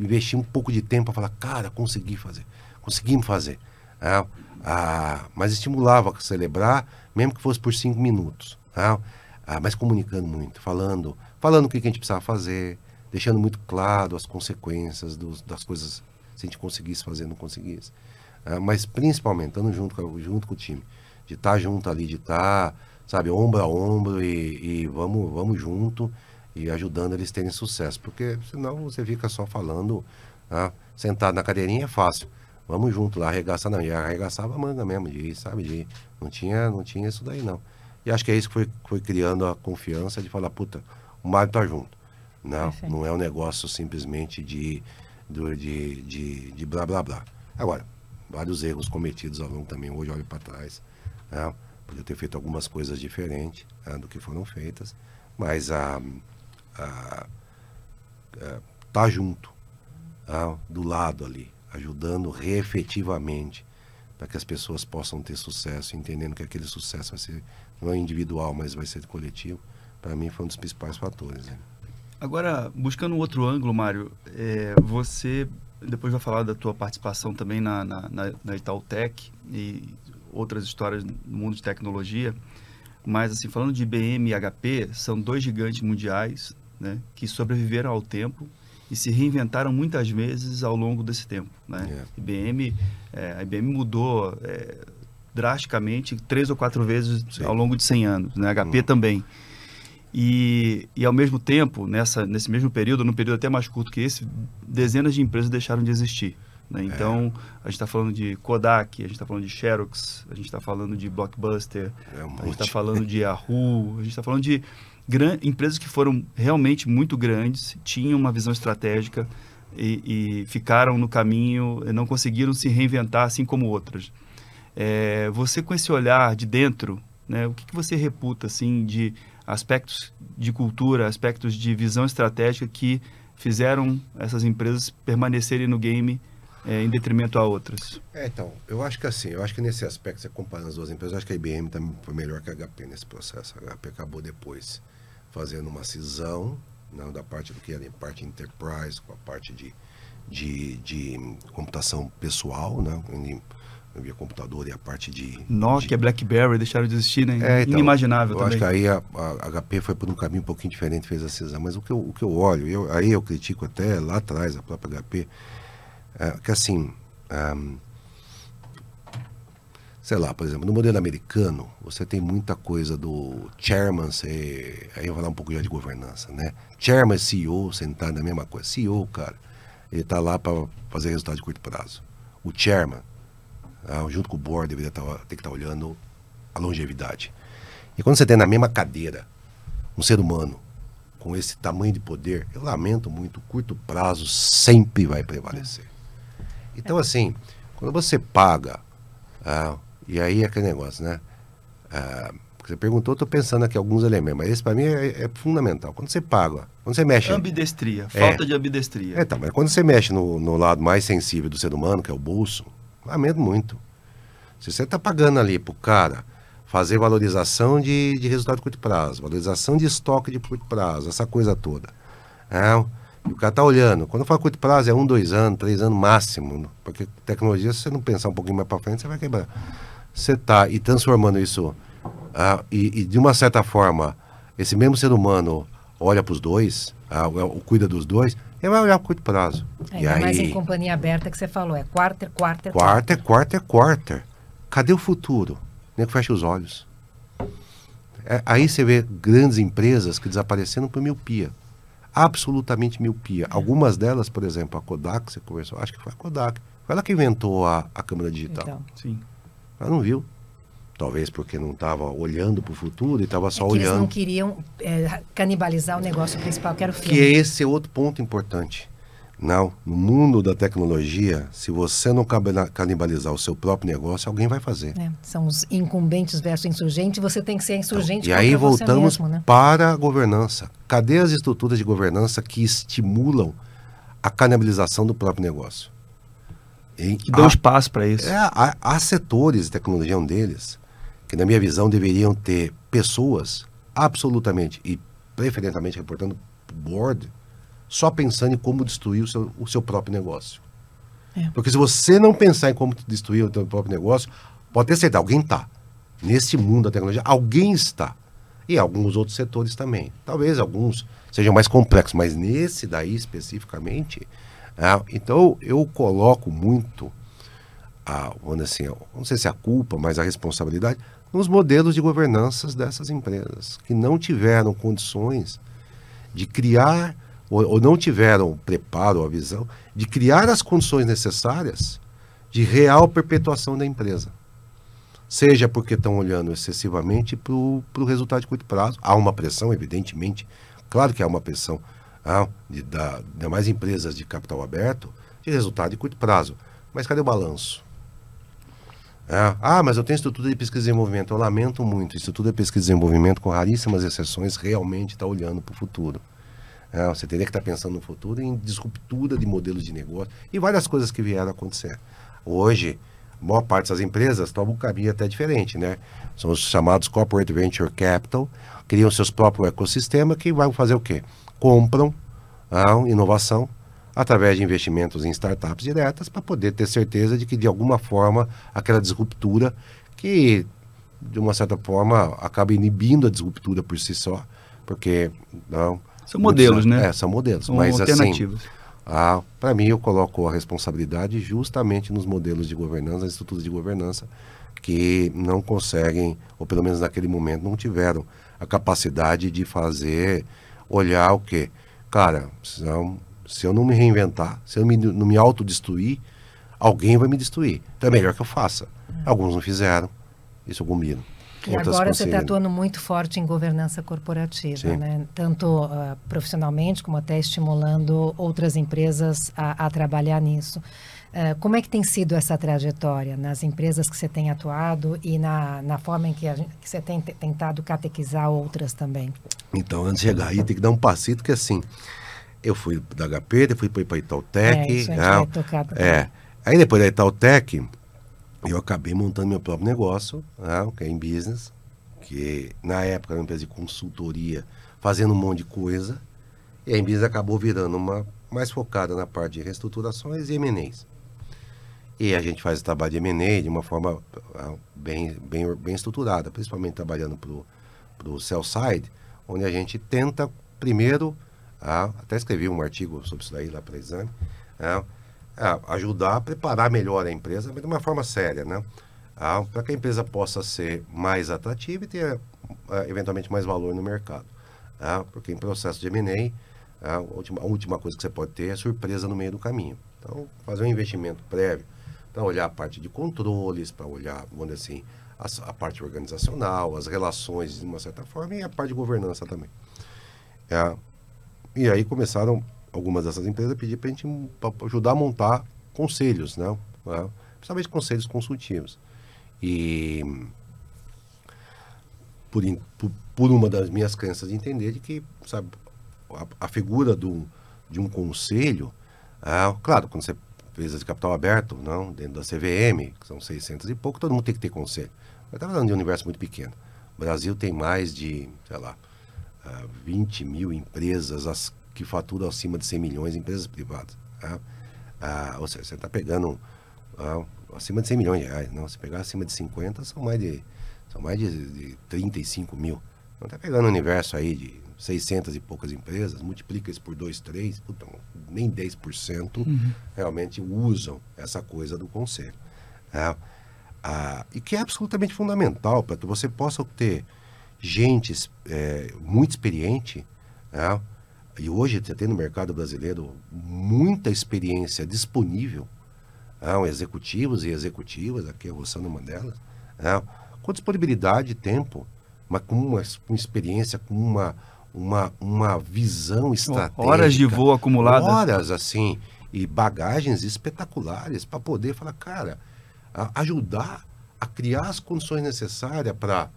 investir um pouco de tempo para falar, cara, consegui fazer, conseguimos fazer. É, ah, mas estimulava a celebrar, mesmo que fosse por cinco minutos. É, ah, mas comunicando muito, falando, falando o que a gente precisava fazer, deixando muito claro as consequências dos, das coisas, se a gente conseguisse fazer, não conseguisse. É, mas principalmente, estando junto, junto com o time, de estar tá junto ali, de estar. Tá sabe, ombro a ombro e, e vamos, vamos junto e ajudando eles terem sucesso. Porque senão você fica só falando, ah, sentado na cadeirinha é fácil. Vamos junto lá, arregaçar, não. E arregaçava a manga mesmo, de sabe? De. Não tinha, não tinha isso daí, não. E acho que é isso que foi, foi criando a confiança de falar, puta, o Mário tá junto. Não, não é um negócio simplesmente de, de, de, de, de blá blá blá. Agora, vários erros cometidos ao longo também, hoje olho para trás. Né? Podia ter feito algumas coisas diferentes né, do que foram feitas, mas a, a, a tá junto, tá, do lado ali, ajudando efetivamente para que as pessoas possam ter sucesso, entendendo que aquele sucesso vai ser não é individual, mas vai ser coletivo, para mim foi um dos principais fatores. Né? Agora, buscando um outro ângulo, Mário, é, você depois vai falar da tua participação também na, na, na, na Itautec e outras histórias no mundo de tecnologia, mas assim, falando de IBM e HP, são dois gigantes mundiais né, que sobreviveram ao tempo e se reinventaram muitas vezes ao longo desse tempo. Né? Yeah. É. IBM, é, a IBM mudou é, drasticamente três ou quatro vezes Sim. ao longo de 100 anos, né? HP hum. também. E, e ao mesmo tempo, nessa, nesse mesmo período, num período até mais curto que esse, dezenas de empresas deixaram de existir. Né? É. Então, é. a gente está falando de Kodak, a gente está falando de Xerox, a gente está falando de Blockbuster, é um a gente está falando de Yahoo, a gente está falando de empresas que foram realmente muito grandes, tinham uma visão estratégica e, e ficaram no caminho, não conseguiram se reinventar assim como outras. É, você com esse olhar de dentro, né, o que, que você reputa assim de aspectos de cultura, aspectos de visão estratégica que fizeram essas empresas permanecerem no game é, em detrimento a outras? É, então, eu acho que assim, eu acho que nesse aspecto, você comparando as duas empresas, eu acho que a IBM também foi melhor que a HP nesse processo. A HP acabou depois fazendo uma cisão não, da parte do que era parte enterprise com a parte de, de, de computação pessoal, né? via computador e a parte de... Nokia, de... BlackBerry deixaram de existir, né? É, então, Inimaginável eu também. acho que aí a, a, HP foi por um caminho um pouquinho diferente, fez a cisão. Mas o que eu, o que eu olho, eu, aí eu critico até lá atrás a própria HP, é, que assim... Um, sei lá, por exemplo, no modelo americano, você tem muita coisa do chairman ser, aí eu vou falar um pouco já de governança, né? Chairman, CEO, sentado na mesma coisa. CEO, cara, ele está lá para fazer resultado de curto prazo. O chairman, ah, junto com o board, deveria tá, ter que estar tá olhando a longevidade. E quando você tem na mesma cadeira um ser humano com esse tamanho de poder, eu lamento muito, curto prazo sempre vai prevalecer. Então, assim, quando você paga, ah, e aí é aquele negócio, né? Ah, você perguntou, estou pensando aqui alguns elementos, mas esse para mim é, é, fundamental. Quando você paga, quando você mexe. Ambidestria, falta é, de ambidestria. É, tá, mas quando você mexe no, no lado mais sensível do ser humano, que é o bolso, Lamento muito. Se você está pagando ali para o cara fazer valorização de, de resultado de curto prazo, valorização de estoque de curto prazo, essa coisa toda. É, o cara está olhando. Quando eu falo curto prazo, é um, dois anos, três anos máximo. Porque tecnologia, se você não pensar um pouquinho mais para frente, você vai quebrar. Você está e transformando isso, ah, e, e, de uma certa forma, esse mesmo ser humano olha para os dois, ah, cuida dos dois, ele vai olhar a curto prazo. É, ainda aí, mais em companhia aberta que você falou, é quarter, quarter, quarter. Quarter, quarter, Cadê o futuro? Nem que fecha os olhos. É, aí você vê grandes empresas que desapareceram por miopia. Absolutamente miopia. É. Algumas delas, por exemplo, a Kodak, você conversou, acho que foi a Kodak. Foi ela que inventou a, a câmera digital. Então. Sim. Ela não viu. Talvez porque não estava olhando para o futuro e estava só é olhando. Eles não queriam é, canibalizar o negócio principal, que era o filme. Que esse é outro ponto importante. Não, no mundo da tecnologia, se você não canibalizar o seu próprio negócio, alguém vai fazer. É, são os incumbentes versus insurgentes, você tem que ser insurgente. Então, e aí voltamos mesmo, né? para a governança. Cadê as estruturas de governança que estimulam a canibalização do próprio negócio? E, que dão espaço para isso. É, há, há setores de tecnologia, um deles, que na minha visão deveriam ter pessoas absolutamente e preferencialmente reportando board só pensando em como destruir o seu, o seu próprio negócio. É. Porque se você não pensar em como destruir o seu próprio negócio, pode ter certeza, alguém está. Nesse mundo da tecnologia, alguém está. E alguns outros setores também. Talvez alguns sejam mais complexos, mas nesse daí especificamente. É, então eu coloco muito a, vamos assim, não sei se é a culpa, mas a responsabilidade nos modelos de governanças dessas empresas, que não tiveram condições de criar, ou, ou não tiveram preparo ou a visão, de criar as condições necessárias de real perpetuação da empresa. Seja porque estão olhando excessivamente para o resultado de curto prazo. Há uma pressão, evidentemente, claro que há uma pressão ah, de, da, de mais empresas de capital aberto de resultado de curto prazo. Mas cadê o balanço? É. Ah, mas eu tenho estrutura de pesquisa e desenvolvimento. Eu lamento muito. Estrutura de pesquisa e desenvolvimento, com raríssimas exceções, realmente está olhando para o futuro. É, você teria que estar pensando no futuro em disruptura de modelos de negócio e várias coisas que vieram a acontecer. Hoje, boa parte das empresas tomam um caminho até diferente, né? São os chamados Corporate Venture Capital, criam seus próprios ecossistemas que vão fazer o quê? Compram ah, inovação, através de investimentos em startups diretas para poder ter certeza de que de alguma forma aquela disruptura que de uma certa forma acaba inibindo a disruptura por si só, porque não são modelos, né? É, são modelos, são mas alternativas. assim, ah, para mim eu coloco a responsabilidade justamente nos modelos de governança, nas estruturas de governança que não conseguem, ou pelo menos naquele momento não tiveram a capacidade de fazer olhar o que, cara, são se eu não me reinventar, se eu me, não me autodestruir, alguém vai me destruir. Então é melhor que eu faça. Alguns não fizeram, isso eu combino. E agora você está atuando muito forte em governança corporativa, né? tanto uh, profissionalmente como até estimulando outras empresas a, a trabalhar nisso. Uh, como é que tem sido essa trajetória nas empresas que você tem atuado e na, na forma em que, gente, que você tem tentado catequizar outras também? Então, antes de chegar aí, tem que dar um passito que assim, eu fui da HP, depois fui para Itautec. É, isso né? é. Aí depois da Itautec, eu acabei montando meu próprio negócio, né? que é em business, que na época era uma empresa de consultoria, fazendo um monte de coisa. E a Business acabou virando uma mais focada na parte de reestruturações e M&As. E a gente faz o trabalho de M&A de uma forma ah, bem, bem, bem estruturada, principalmente trabalhando para o sell side, onde a gente tenta primeiro ah, até escrevi um artigo sobre isso daí lá para exame. É, ajudar a preparar melhor a empresa, de uma forma séria, né? Ah, para que a empresa possa ser mais atrativa e ter ah, eventualmente mais valor no mercado. Ah, porque em processo de M&A, a, última, a última coisa que você pode ter é surpresa no meio do caminho. Então, fazer um investimento prévio para olhar a parte de controles, para olhar, vamos dizer assim, a, a, parte organizacional, as relações de uma certa forma e a parte de governança também. É, e aí começaram algumas dessas empresas pedir para a gente pra ajudar a montar conselhos, né? né? Principalmente conselhos consultivos. E por, por, por, uma das minhas crenças de entender de que, sabe, a, a figura do, de um conselho, é, claro, quando você fez de capital aberto, não, dentro da CVM, que são 600 e pouco, todo mundo tem que ter conselho. Mas está falando de um universo muito pequeno. O Brasil tem mais de, sei lá, 20 mil empresas as, que faturam acima de 100 milhões, empresas privadas. Tá? Ah, ou seja, você está pegando ah, acima de 100 milhões de reais. Não, se pegar acima de 50, são mais de, são mais de, de 35 mil. Então está pegando um universo aí de 600 e poucas empresas, multiplica isso por 2, 3, puta, nem 10% uhum. realmente usam essa coisa do conselho. Tá? Ah, e que é absolutamente fundamental para que você possa ter gente é, muito experiente, né? E hoje você tem no mercado brasileiro muita experiência disponível, né? executivos e executivas, aqui a Rossana é uma delas, né? com disponibilidade, tempo, mas com uma, uma experiência, com uma, uma, uma visão estratégica. Horas de voo acumuladas. Horas, assim, e bagagens espetaculares para poder falar, cara, ajudar a criar as condições necessárias para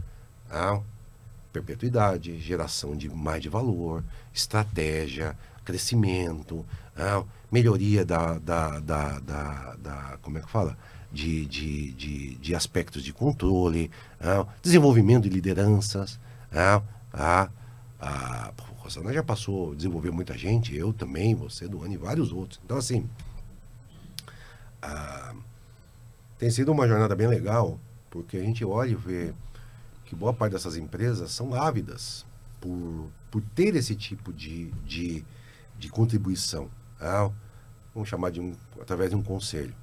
perpetuidade, geração de mais de valor, estratégia, crescimento, ah, melhoria da, da, da, da, da, como é que fala? De, de, de, de aspectos de controle, ah, desenvolvimento de lideranças. Ah, ah, a Rosana já passou, desenvolveu muita gente, eu também, você, Duane e vários outros. Então, assim, ah, tem sido uma jornada bem legal, porque a gente olha e vê que boa parte dessas empresas são ávidas por, por ter esse tipo de, de, de contribuição. Tá? Vamos chamar de um, através de um conselho.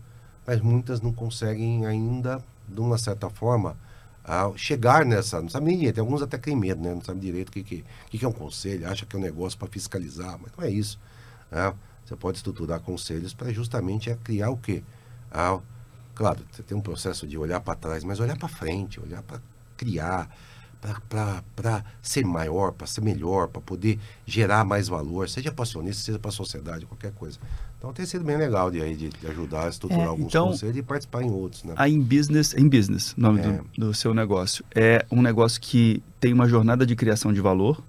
mas muitas não conseguem ainda, de uma certa forma, a chegar nessa. Não sabe nem direito. Alguns até têm medo, né? Não sabe direito o que, que, que, é um conselho, acha que é um negócio para fiscalizar, mas não é isso. Né? Você pode estruturar conselhos para justamente é criar o quê? Ah, claro, você tem um processo de olhar para trás, mas olhar para frente, olhar para criar, para ser maior, para ser melhor, para poder gerar mais valor, seja passionista, seja para a sociedade, qualquer coisa. Então tem sido bem legal de, de, de ajudar a estruturar é, alguns então, conselhos e participar em outros. Né? A In Business, In Business, nome é. do, do, seu negócio, é um negócio que tem uma jornada de criação de valor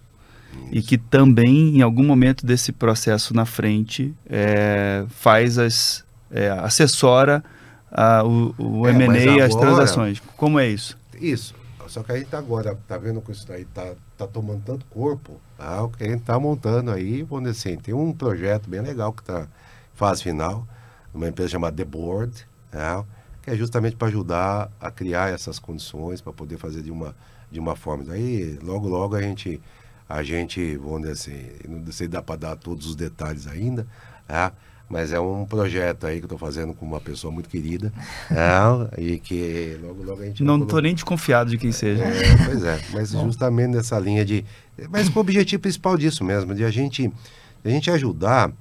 Isso. e que também, em algum momento desse processo na frente, é, faz as. É, assessora a, o, o M&A e as transações. Como é isso? Isso. Só que a gente tá agora, tá vendo que isso daí tá, tá tomando tanto corpo, tá? que a gente tá montando aí, vamos dizer assim, tem um projeto bem legal que tá fase final, uma empresa chamada The Board, né? que é justamente para ajudar a criar essas condições para poder fazer de uma, de uma forma. Daí, logo, logo a gente, a gente, vamos dizer assim, não sei se dá para dar todos os detalhes ainda, né? Mas é um projeto aí que eu estou fazendo com uma pessoa muito querida né? e que logo, logo a gente... Não estou nem desconfiado de quem seja. É, pois é, mas justamente nessa linha de... Mas com o objetivo principal disso mesmo, de a gente, de a gente ajudar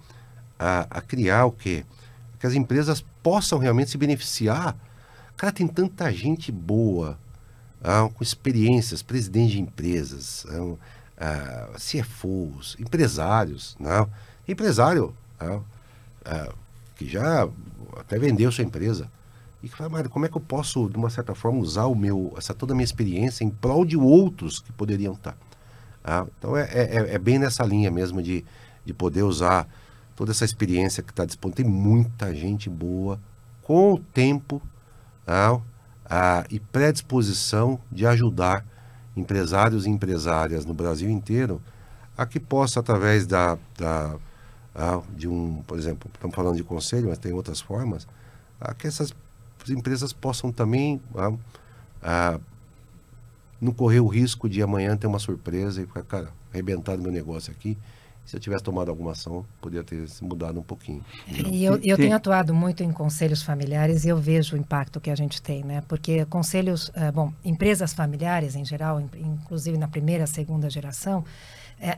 a, a criar o quê? Que as empresas possam realmente se beneficiar. Cara, tem tanta gente boa, ah, com experiências, presidentes de empresas, ah, ah, CFOs, empresários. Não? Empresário ah, ah, que já até vendeu sua empresa. E que fala, Mário, como é que eu posso, de uma certa forma, usar o meu, essa toda a minha experiência em prol de outros que poderiam estar? Ah, então é, é, é, bem nessa linha mesmo de, de poder usar toda essa experiência que está disponível. Tem muita gente boa com o tempo ah, ah, e predisposição de ajudar empresários e empresárias no Brasil inteiro a que possa, através da, da ah, de um, por exemplo, estamos falando de conselho, mas tem outras formas, a que essas empresas possam também ah, ah, não correr o risco de amanhã ter uma surpresa e ficar, cara, arrebentado meu negócio aqui se eu tivesse tomado alguma ação, poderia ter se mudado um pouquinho. E eu, eu tenho atuado muito em conselhos familiares e eu vejo o impacto que a gente tem, né? Porque conselhos, uh, bom, empresas familiares em geral, inclusive na primeira, segunda geração,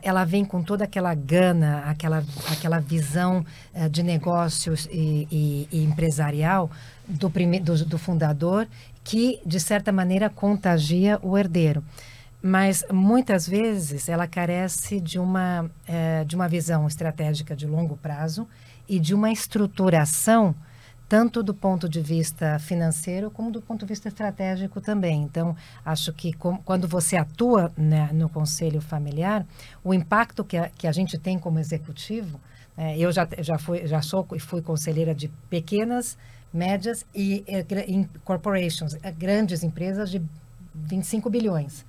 ela vem com toda aquela gana, aquela, aquela visão uh, de negócios e, e, e empresarial do, prime, do, do fundador que, de certa maneira, contagia o herdeiro. Mas muitas vezes ela carece de uma, é, de uma visão estratégica de longo prazo e de uma estruturação tanto do ponto de vista financeiro como do ponto de vista estratégico também. Então, acho que com, quando você atua né, no conselho familiar, o impacto que a, que a gente tem como executivo, é, eu já, já, fui, já sou e fui conselheira de pequenas, médias e, e corporations, é, grandes empresas de 25 bilhões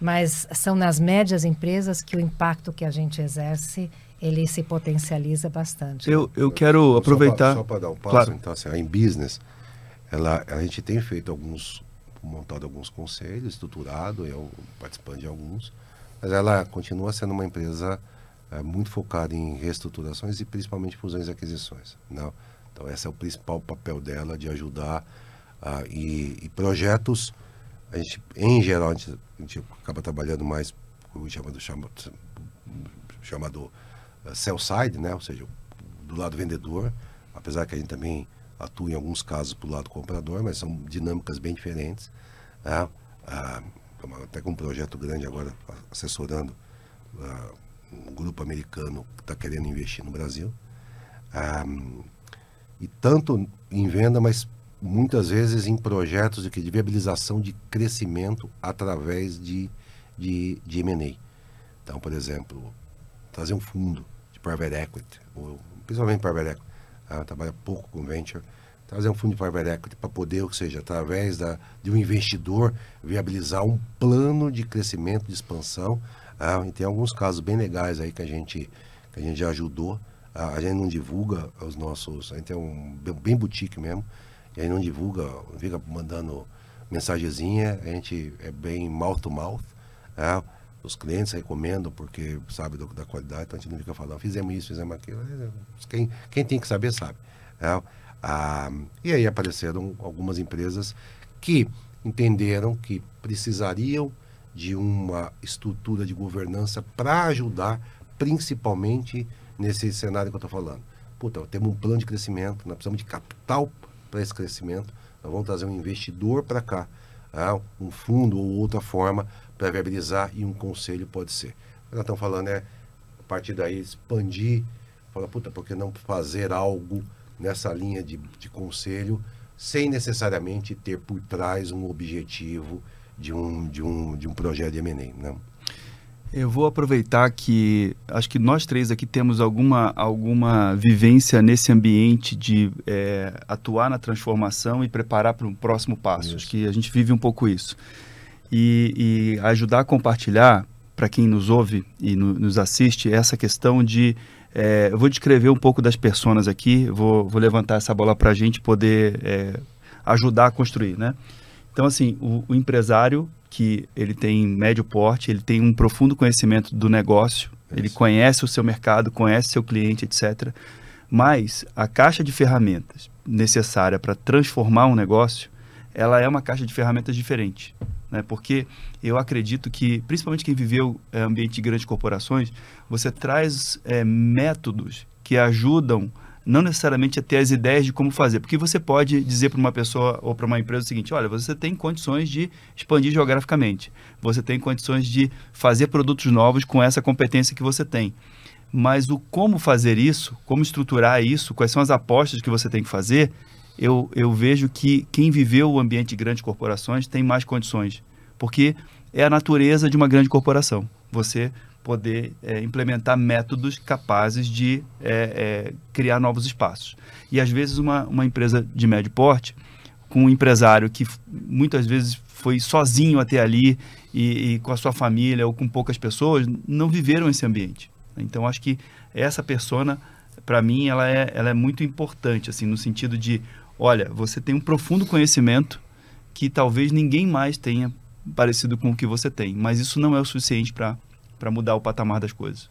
mas são nas médias empresas que o impacto que a gente exerce ele se potencializa bastante. Eu, eu quero aproveitar. Só para dar um passo, claro. então, assim, a business, ela, a gente tem feito alguns, montado alguns conselhos, estruturado, eu participando de alguns, mas ela continua sendo uma empresa é, muito focada em reestruturações e principalmente fusões e aquisições. Não? Então, esse é o principal papel dela de ajudar uh, e, e projetos a gente, em geral, a gente, a gente acaba trabalhando mais o chamado, chamado, chamado sell side, né? ou seja, do lado vendedor, apesar que a gente também atua em alguns casos para o lado comprador, mas são dinâmicas bem diferentes. Né? Uh, até com um projeto grande agora, assessorando uh, um grupo americano que está querendo investir no Brasil. Um, e tanto em venda, mas muitas vezes em projetos de, viabilização de crescimento através de, de, de M&A. Então, por exemplo, trazer um fundo private equity, ou, principalmente private equity, ah, trabalha pouco com venture, trazer um fundo de private equity para poder, ou seja, através da, de um investidor, viabilizar um plano de crescimento, de expansão. Ah, e tem alguns casos bem legais aí que a gente, que a gente já ajudou. Ah, a gente não divulga os nossos, a gente é um bem boutique mesmo, e aí não divulga, fica mandando mensagenzinha, a gente é bem mouth to mouth, né? Os clientes recomendam porque sabe do, da qualidade, então a gente não fica falando, fizemos isso, fizemos aquilo, quem, quem tem que saber sabe. Né? Ah, e aí apareceram algumas empresas que entenderam que precisariam de uma estrutura de governança para ajudar, principalmente nesse cenário que eu estou falando. Puta, temos um plano de crescimento, nós precisamos de capital para esse crescimento, nós vamos trazer um investidor para cá, ah, um fundo ou outra forma para viabilizar e um conselho pode ser. Nós estamos falando é, a partir daí, expandir, falar, puta, por que não fazer algo nessa linha de, de conselho sem necessariamente ter por trás um objetivo de um, de um, de um projeto de M&A, né? Eu vou aproveitar que acho que nós três aqui temos alguma, alguma vivência nesse ambiente de é, atuar na transformação e preparar para um próximo passo. Isso. Acho que a gente vive um pouco isso. E, e ajudar a compartilhar para quem nos ouve e no, nos assiste essa questão de é, eu vou descrever um pouco das pessoas aqui, vou, vou levantar essa bola para a gente poder é, ajudar a construir, né? Então, assim, o, o, empresário que ele tem médio porte, ele tem um profundo conhecimento do negócio, Isso. ele conhece o seu mercado, conhece seu cliente, etc. Mas a caixa de ferramentas necessária para transformar um negócio, ela é uma caixa de ferramentas diferente né? porque eu acredito que, principalmente quem viveu é, ambiente de grandes corporações, você traz é, métodos que ajudam não necessariamente a ter as ideias de como fazer, porque você pode dizer para uma pessoa ou para uma empresa o seguinte: olha, você tem condições de expandir geograficamente, você tem condições de fazer produtos novos com essa competência que você tem. Mas o como fazer isso, como estruturar isso, quais são as apostas que você tem que fazer, eu, eu vejo que quem viveu o ambiente de grandes corporações tem mais condições, porque é a natureza de uma grande corporação. Você poder é, implementar métodos capazes de é, é, criar novos espaços. E às vezes uma, uma empresa de médio porte, com um empresário que muitas vezes foi sozinho até ali e, e com a sua família ou com poucas pessoas, não viveram esse ambiente. Então acho que essa persona, para mim, ela é, ela é muito importante, assim, no sentido de olha, você tem um profundo conhecimento que talvez ninguém mais tenha parecido com o que você tem, mas isso não é o suficiente para mudar o patamar das coisas.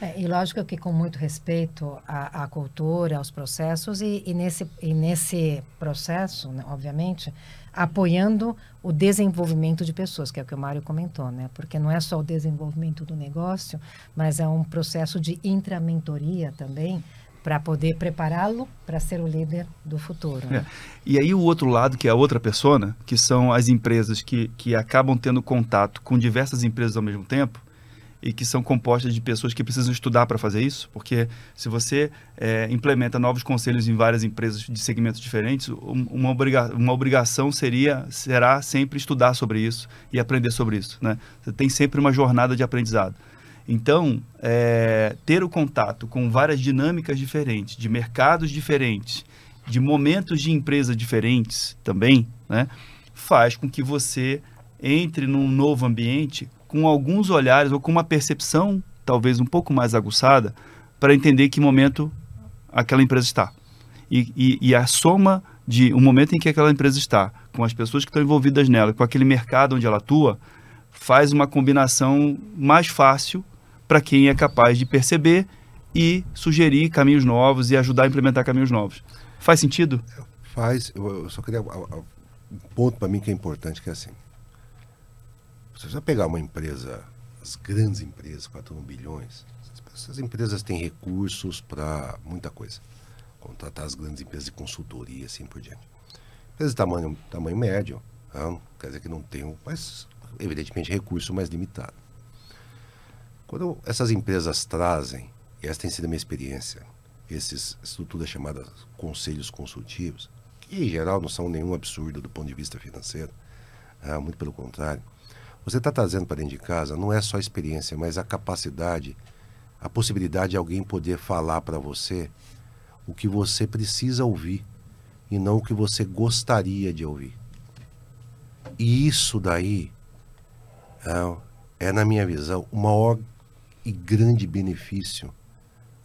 É, e lógico que com muito respeito à, à cultura, aos processos e, e, nesse, e nesse processo, né, obviamente, apoiando o desenvolvimento de pessoas, que é o que o Mário comentou, né? Porque não é só o desenvolvimento do negócio, mas é um processo de intramentoria também, para poder prepará-lo para ser o líder do futuro. Né? É. E aí o outro lado, que é a outra persona, que são as empresas que, que acabam tendo contato com diversas empresas ao mesmo tempo e que são compostas de pessoas que precisam estudar para fazer isso, porque se você é, implementa novos conselhos em várias empresas de segmentos diferentes, uma, obriga uma obrigação seria será sempre estudar sobre isso e aprender sobre isso. Né? Você tem sempre uma jornada de aprendizado. Então, é, ter o contato com várias dinâmicas diferentes, de mercados diferentes, de momentos de empresa diferentes também, né, faz com que você entre num novo ambiente com alguns olhares ou com uma percepção talvez um pouco mais aguçada para entender que momento aquela empresa está. E, e, e, a soma de um momento em que aquela empresa está, com as pessoas que estão envolvidas nela, com aquele mercado onde ela atua, faz uma combinação mais fácil para quem é capaz de perceber e sugerir caminhos novos e ajudar a implementar caminhos novos. Faz sentido? Faz. Eu, só queria. Um ponto para mim que é importante que é assim. Você pegar uma empresa, as grandes empresas, 4 bilhões, essas empresas têm recursos para muita coisa. Contratar as grandes empresas de consultoria, assim por diante. Empresas de tamanho, tamanho médio, não, quer dizer que não tem, mas evidentemente recurso mais limitado. Quando essas empresas trazem, e essa tem sido a minha experiência, essas estruturas chamadas conselhos consultivos, que em geral não são nenhum absurdo do ponto de vista financeiro, ah, muito pelo contrário, você está trazendo para dentro de casa não é só experiência, mas a capacidade, a possibilidade de alguém poder falar para você o que você precisa ouvir e não o que você gostaria de ouvir. E isso daí é, é na minha visão, o maior e grande benefício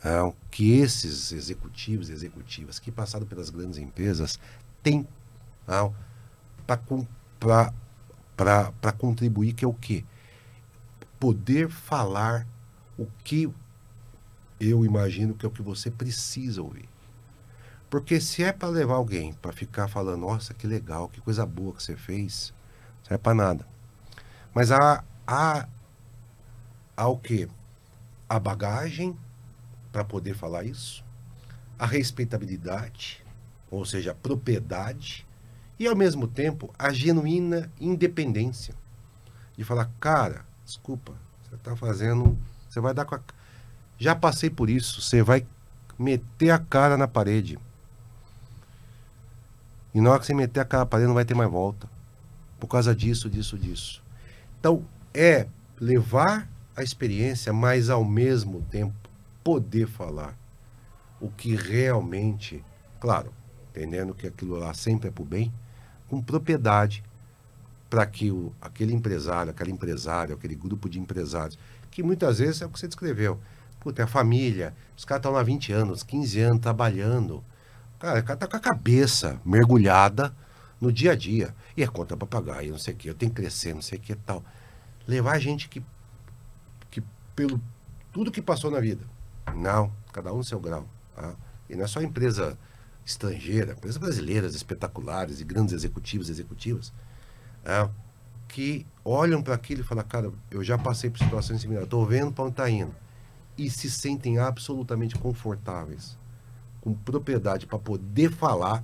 é, que esses executivos e executivas que passaram pelas grandes empresas têm é, para contribuir, que é o quê? Poder falar o que eu imagino que é o que você precisa ouvir. Porque se é para levar alguém para ficar falando, nossa, que legal, que coisa boa que você fez, não é para nada. Mas há, há, há o quê? A bagagem para poder falar isso, a respeitabilidade, ou seja, a propriedade, e ao mesmo tempo a genuína independência de falar, cara, desculpa, você está fazendo, você vai dar com a. Já passei por isso, você vai meter a cara na parede. E na hora que você meter a cara na parede, não vai ter mais volta. Por causa disso, disso, disso. Então, é levar a experiência, mas ao mesmo tempo poder falar o que realmente, claro, entendendo que aquilo lá sempre é para o bem, com propriedade, para que o, aquele empresário, aquela empresária, aquele grupo de empresários, que muitas vezes é o que você descreveu. Puta, é a família, os caras estão lá 20 anos, 15 anos trabalhando. Cara, o cara tá com a cabeça mergulhada no dia a dia. E é conta para pagar, e não sei o que, eu tenho que crescer, não sei o que e tal. Levar gente que pelo tudo que passou na vida. Não, cada um no seu grau. Tá? E não é só empresa estrangeira, empresas brasileiras espetaculares e grandes executivos e executivas é, que olham para aquilo e falam, cara, eu já passei por situações similares, estou vendo para onde está indo. E se sentem absolutamente confortáveis, com propriedade para poder falar,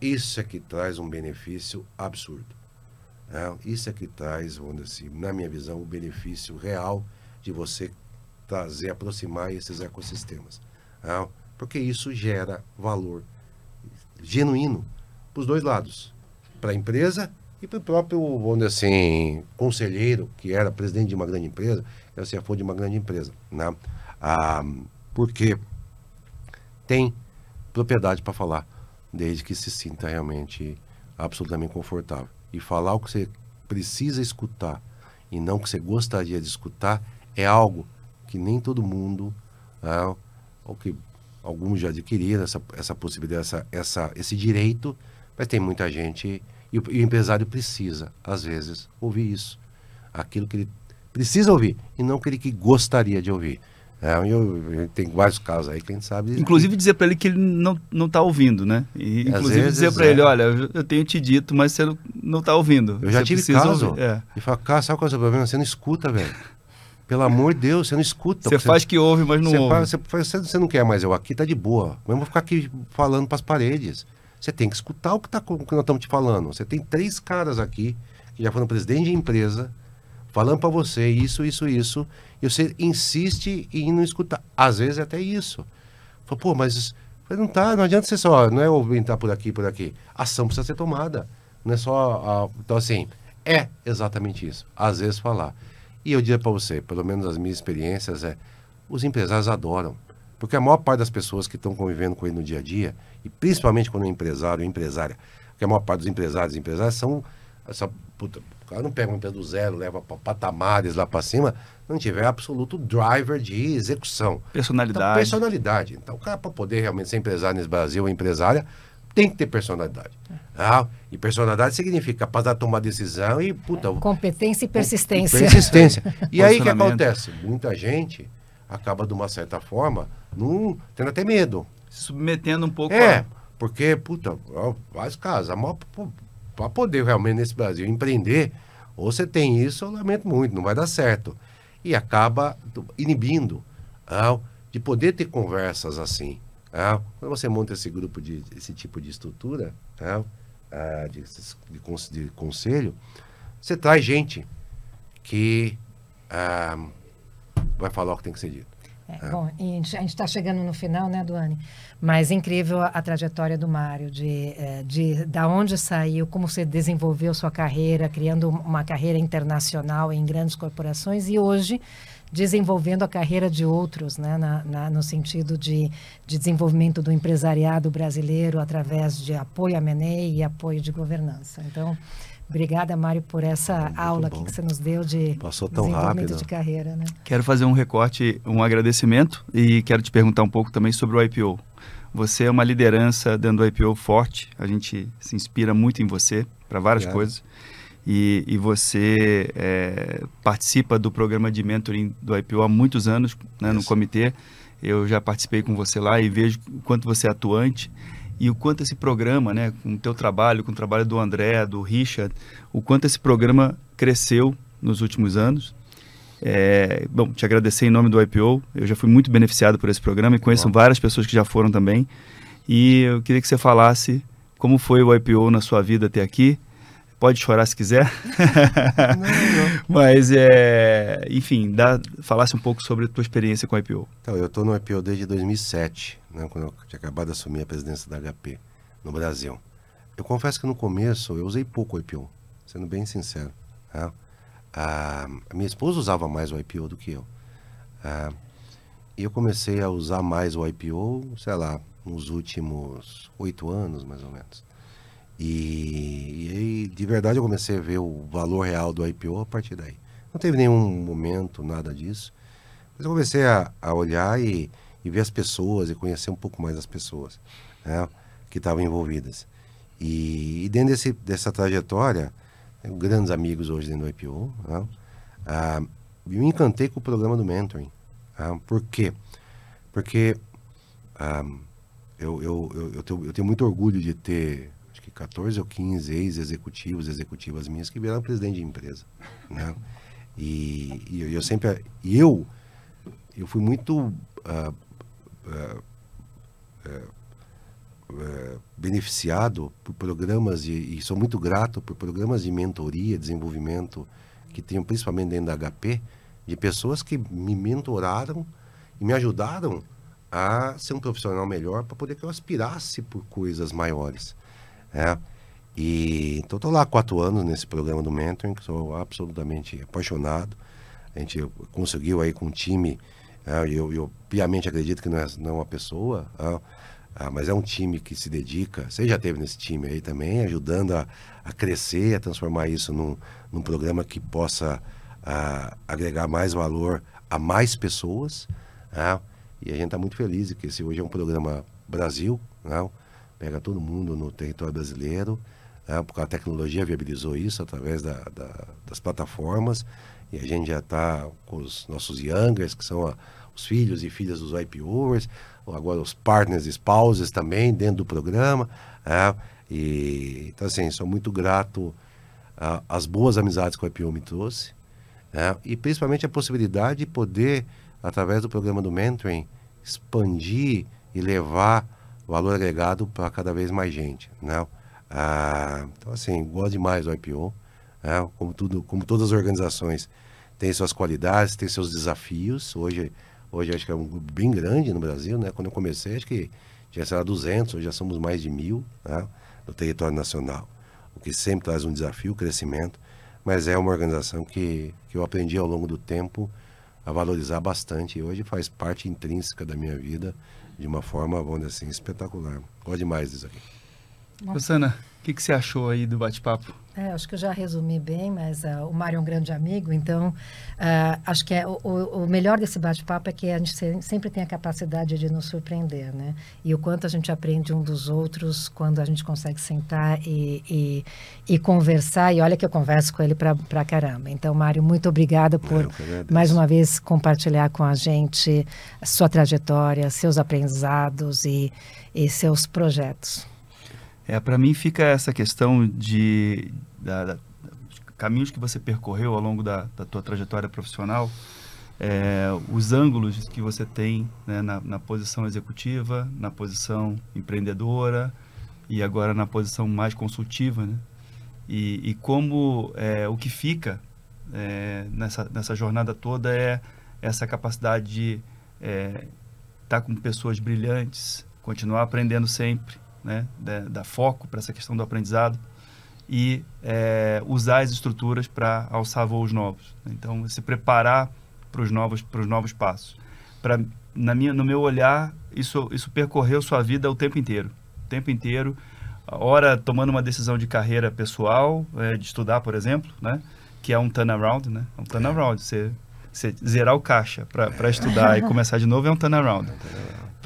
isso é que traz um benefício absurdo. É, isso é que traz, vamos dizer assim, na minha visão, o um benefício real de você trazer, aproximar esses ecossistemas. É, porque isso gera valor genuíno para os dois lados, para a empresa e para o próprio, vamos dizer assim, conselheiro, que era presidente de uma grande empresa, que era CFO de uma grande empresa. Né? Ah, porque tem propriedade para falar, desde que se sinta realmente absolutamente confortável. E falar o que você precisa escutar e não o que você gostaria de escutar é algo que nem todo mundo, ah, ou que alguns já adquiriram essa, essa possibilidade, essa, essa, esse direito, mas tem muita gente e o, e o empresário precisa, às vezes, ouvir isso. Aquilo que ele precisa ouvir e não aquele que gostaria de ouvir. É, eu, eu, tem vários casos aí que a gente sabe. Inclusive dizer para ele que ele não não está ouvindo, né? E, inclusive dizer para é. ele, olha, eu tenho te dito, mas você não está ouvindo. Eu já tive caso. É. E fala, cara, sabe qual é o seu problema? Você não escuta, velho. Pelo amor de Deus, você não escuta. Você faz que ouve, mas não você ouve. Faz, você, faz, você, não quer mais eu aqui, tá de boa. Vamos ficar aqui falando para as paredes. Você tem que escutar o que, tá, o que nós estamos te falando. Você tem três caras aqui que já foram presidente de empresa falando para você isso, isso, isso, e você insiste em não escutar. Às vezes é até isso. Fala, pô, mas não tá, não adianta você só, não é ouvir entrar por aqui, por aqui. A ação precisa ser tomada. Não é só. A, então, assim, é exatamente isso. Às vezes falar. E eu diria para você, pelo menos as minhas experiências, é os empresários adoram. Porque a maior parte das pessoas que estão convivendo com ele no dia a dia, e principalmente quando é empresário ou empresária, porque a maior parte dos empresários e empresárias são essa puta, o cara não pega uma empresa do zero, leva para patamares lá para cima, não tiver absoluto driver de execução. Personalidade. Então, personalidade. Então, o cara, para poder realmente ser empresário nesse Brasil, ou empresária, tem que ter personalidade. Ah, e personalidade significa capacidade de tomar decisão e, puta... Competência e persistência. E persistência. e aí, o que acontece? Muita gente acaba, de uma certa forma, num, tendo até medo. Se submetendo um pouco É, a... porque, puta, vários casos, para poder realmente nesse Brasil empreender, ou você tem isso, eu lamento muito, não vai dar certo. E acaba inibindo ah, de poder ter conversas assim. Ah, quando você monta esse grupo, de esse tipo de estrutura ah, ah de, de, de, conselho, você traz gente que ah, vai falar o que tem que ser dito. É, é. Bom, a gente está chegando no final, né, Duane? Mas incrível a, a trajetória do Mário, de, é, de da onde saiu, como você desenvolveu sua carreira, criando uma carreira internacional em grandes corporações e hoje desenvolvendo a carreira de outros, né, na, na, no sentido de, de desenvolvimento do empresariado brasileiro através de apoio a MNE e apoio de governança. Então, Obrigada, Mário, por essa aula que você nos deu de Passou tão rápido. de carreira. Né? Quero fazer um recorte, um agradecimento e quero te perguntar um pouco também sobre o IPO. Você é uma liderança dentro do IPO forte, a gente se inspira muito em você para várias Obrigado. coisas. E, e você é, participa do programa de mentoring do IPO há muitos anos né, no comitê. eu já participei com você lá e vejo o quanto você é atuante e o quanto esse programa, né, com o teu trabalho, com o trabalho do André, do Richard, o quanto esse programa cresceu nos últimos anos. É, bom, te agradecer em nome do IPO. Eu já fui muito beneficiado por esse programa e conheço várias pessoas que já foram também. E eu queria que você falasse como foi o IPO na sua vida até aqui. Pode chorar se quiser. Não, não. Mas, é, enfim, dá, falasse um pouco sobre a tua experiência com o IPO. Então, eu estou no IPO desde 2007 né, quando eu tinha acabado de assumir a presidência da HP no Brasil. Eu confesso que no começo eu usei pouco o IPO, sendo bem sincero. Né? A, a, minha esposa usava mais o IPO do que eu. e eu comecei a usar mais o IPO, sei lá, nos últimos oito anos, mais ou menos. E, e, de verdade eu comecei a ver o valor real do IPO a partir daí. Não teve nenhum momento, nada disso. Mas eu comecei a, a olhar e e ver as pessoas e conhecer um pouco mais as pessoas né, que estavam envolvidas. E, e, dentro desse, dessa trajetória, tenho grandes amigos hoje dentro do IPO. Né, ah, me encantei com o programa do mentoring. Ah, por quê? Porque ah, eu, eu, eu, eu, tenho, eu tenho muito orgulho de ter 14 ou 15 ex-executivos, executivas minhas que viraram presidente de empresa. Né? E, e eu sempre. Eu, eu fui muito uh, é, é, beneficiado por programas de, e sou muito grato por programas de mentoria, desenvolvimento que tenho principalmente dentro da HP, de pessoas que me mentoraram e me ajudaram a ser um profissional melhor para poder que eu aspirasse por coisas maiores. É. E então estou lá há quatro anos nesse programa do mentoring, sou absolutamente apaixonado. A gente conseguiu aí com um time é, eu, eu, piamente acredito que não é, não é uma pessoa, é, é, mas é um time que se dedica. Você já teve nesse time aí também, ajudando a, a crescer, a transformar isso num, num programa que possa a, agregar mais valor a mais pessoas. É, e a gente está muito feliz que esse hoje é um programa Brasil, né? Pega todo mundo no território brasileiro, né? porque a tecnologia viabilizou isso através da, da, das plataformas. E a gente já está com os nossos youngers, que são a, os filhos e filhas dos IPOers, agora os partners e spouses também dentro do programa. É, e, então, assim, sou muito grato às boas amizades que o IPO me trouxe. É, e principalmente a possibilidade de poder, através do programa do mentoring, expandir e levar valor agregado para cada vez mais gente. Né? Ah, então, assim, gosto demais do IPO. É, como, tudo, como todas as organizações, tem suas qualidades, tem seus desafios. Hoje Hoje acho que é um grupo bem grande no Brasil, né? Quando eu comecei, acho que tinha, sei lá, 200, hoje já somos mais de mil né? no território nacional. O que sempre traz um desafio, crescimento, mas é uma organização que, que eu aprendi ao longo do tempo a valorizar bastante e hoje faz parte intrínseca da minha vida de uma forma, vamos dizer assim, espetacular. Gosto demais disso aqui. Rosana, o que, que você achou aí do bate-papo? É, acho que eu já resumi bem, mas uh, o Mário é um grande amigo, então uh, acho que é, o, o, melhor desse bate-papo é que a gente sempre tem a capacidade de nos surpreender, né? E o quanto a gente aprende um dos outros quando a gente consegue sentar e, e, e conversar. E olha que eu converso com ele para caramba. Então, Mário, muito obrigada por mais uma vez compartilhar com a gente a sua trajetória, seus aprendizados e, e seus projetos. É, para mim fica essa questão de da, da, caminhos que você percorreu ao longo da, da tua trajetória profissional, é, os ângulos que você tem né, na, na, posição executiva, na posição empreendedora e agora na posição mais consultiva, né? E, e como é, o que fica é, nessa, nessa jornada toda é essa capacidade de estar é, tá com pessoas brilhantes, continuar aprendendo sempre, né, da, da foco para essa questão do aprendizado e é, usar as estruturas para alçar voos novos. Então, se preparar para os novos, para os novos passos. Na minha, no meu olhar, isso, isso percorreu sua vida o tempo inteiro, o tempo inteiro. Hora tomando uma decisão de carreira pessoal, é, de estudar, por exemplo, né, que é um turnaround, né, é um turnaround. Você, você zerar o caixa para estudar e começar de novo é um turnaround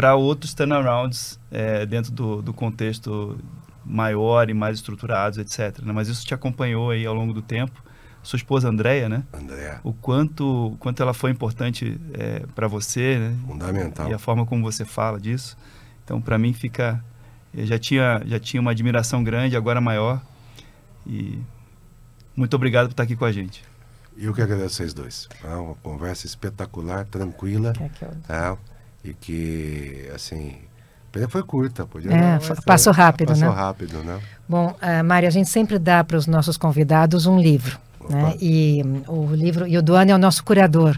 para outros turnarounds é, dentro do, do, contexto maior e mais estruturados, etc. Né? Mas isso te acompanhou aí ao longo do tempo, sua esposa Andréia, né? André, O quanto, o quanto ela foi importante é, para você, né? fundamental. E a forma como você fala disso. Então, para mim, fica. Eu já tinha, já tinha uma admiração grande, agora maior. E muito obrigado por estar aqui com a gente. Eu que agradeço vocês dois. É uma conversa espetacular, tranquila. Quer que eu- tá? E que, assim, que foi curta. Podia É, mas passou rápido, passou né? rápido, né? Bom, uh, Mário, a gente sempre dá para os nossos convidados um livro. Né? E hum, o livro, e o Duane é o nosso curador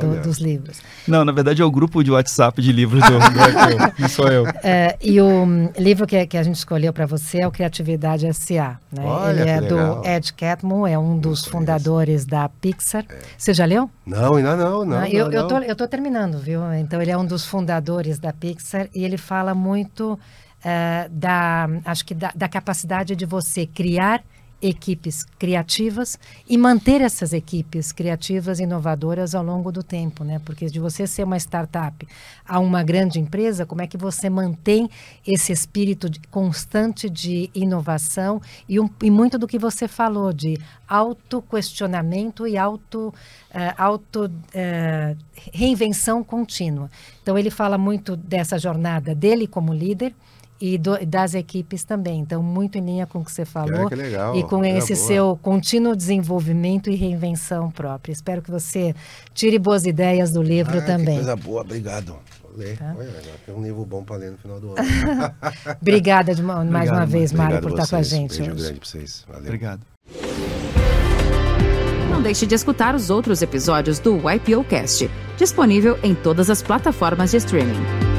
do- dos livros. Não, na verdade é o grupo de WhatsApp de livros do, não sou eu. É, e o hum, livro que, que a gente escolheu para você é o Criatividade S.A. Né? Olha, Ele é legal. do Ed Catmull, é um dos fundadores da Pixar. Você já leu? Não, ainda não, não. Ah, eu, não, eu, não. tô, eu tô terminando, viu? Então, ele é um dos fundadores da Pixar e ele fala muito eh, da, acho que da, da capacidade de você criar equipes criativas e manter essas equipes criativas inovadoras ao longo do tempo, né? Porque de você ser uma startup a uma grande empresa, como é que você mantém esse espírito de- constante de inovação e, um, e muito do que você falou de autoquestionamento e auto, eh, auto eh, reinvenção contínua. Então ele fala muito dessa jornada dele como líder e do- das equipes também. Então muito em linha com o que você falou que legal, e com esse boa. seu contínuo desenvolvimento e reinvenção própria. Espero que você tire boas ideias do livro Ah, que também. coisa boa, obrigado. Vou ler. Tá. Olha, tem um livro bom para ler no final do ano. Obrigada de uma- mais uma Obrigado, vez, Mário, Obrigado por estar com a gente Beijo hoje. grande para vocês. Valeu. Obrigado. Não deixe de escutar os outros episódios do YPO Cast, disponível em todas as plataformas de streaming.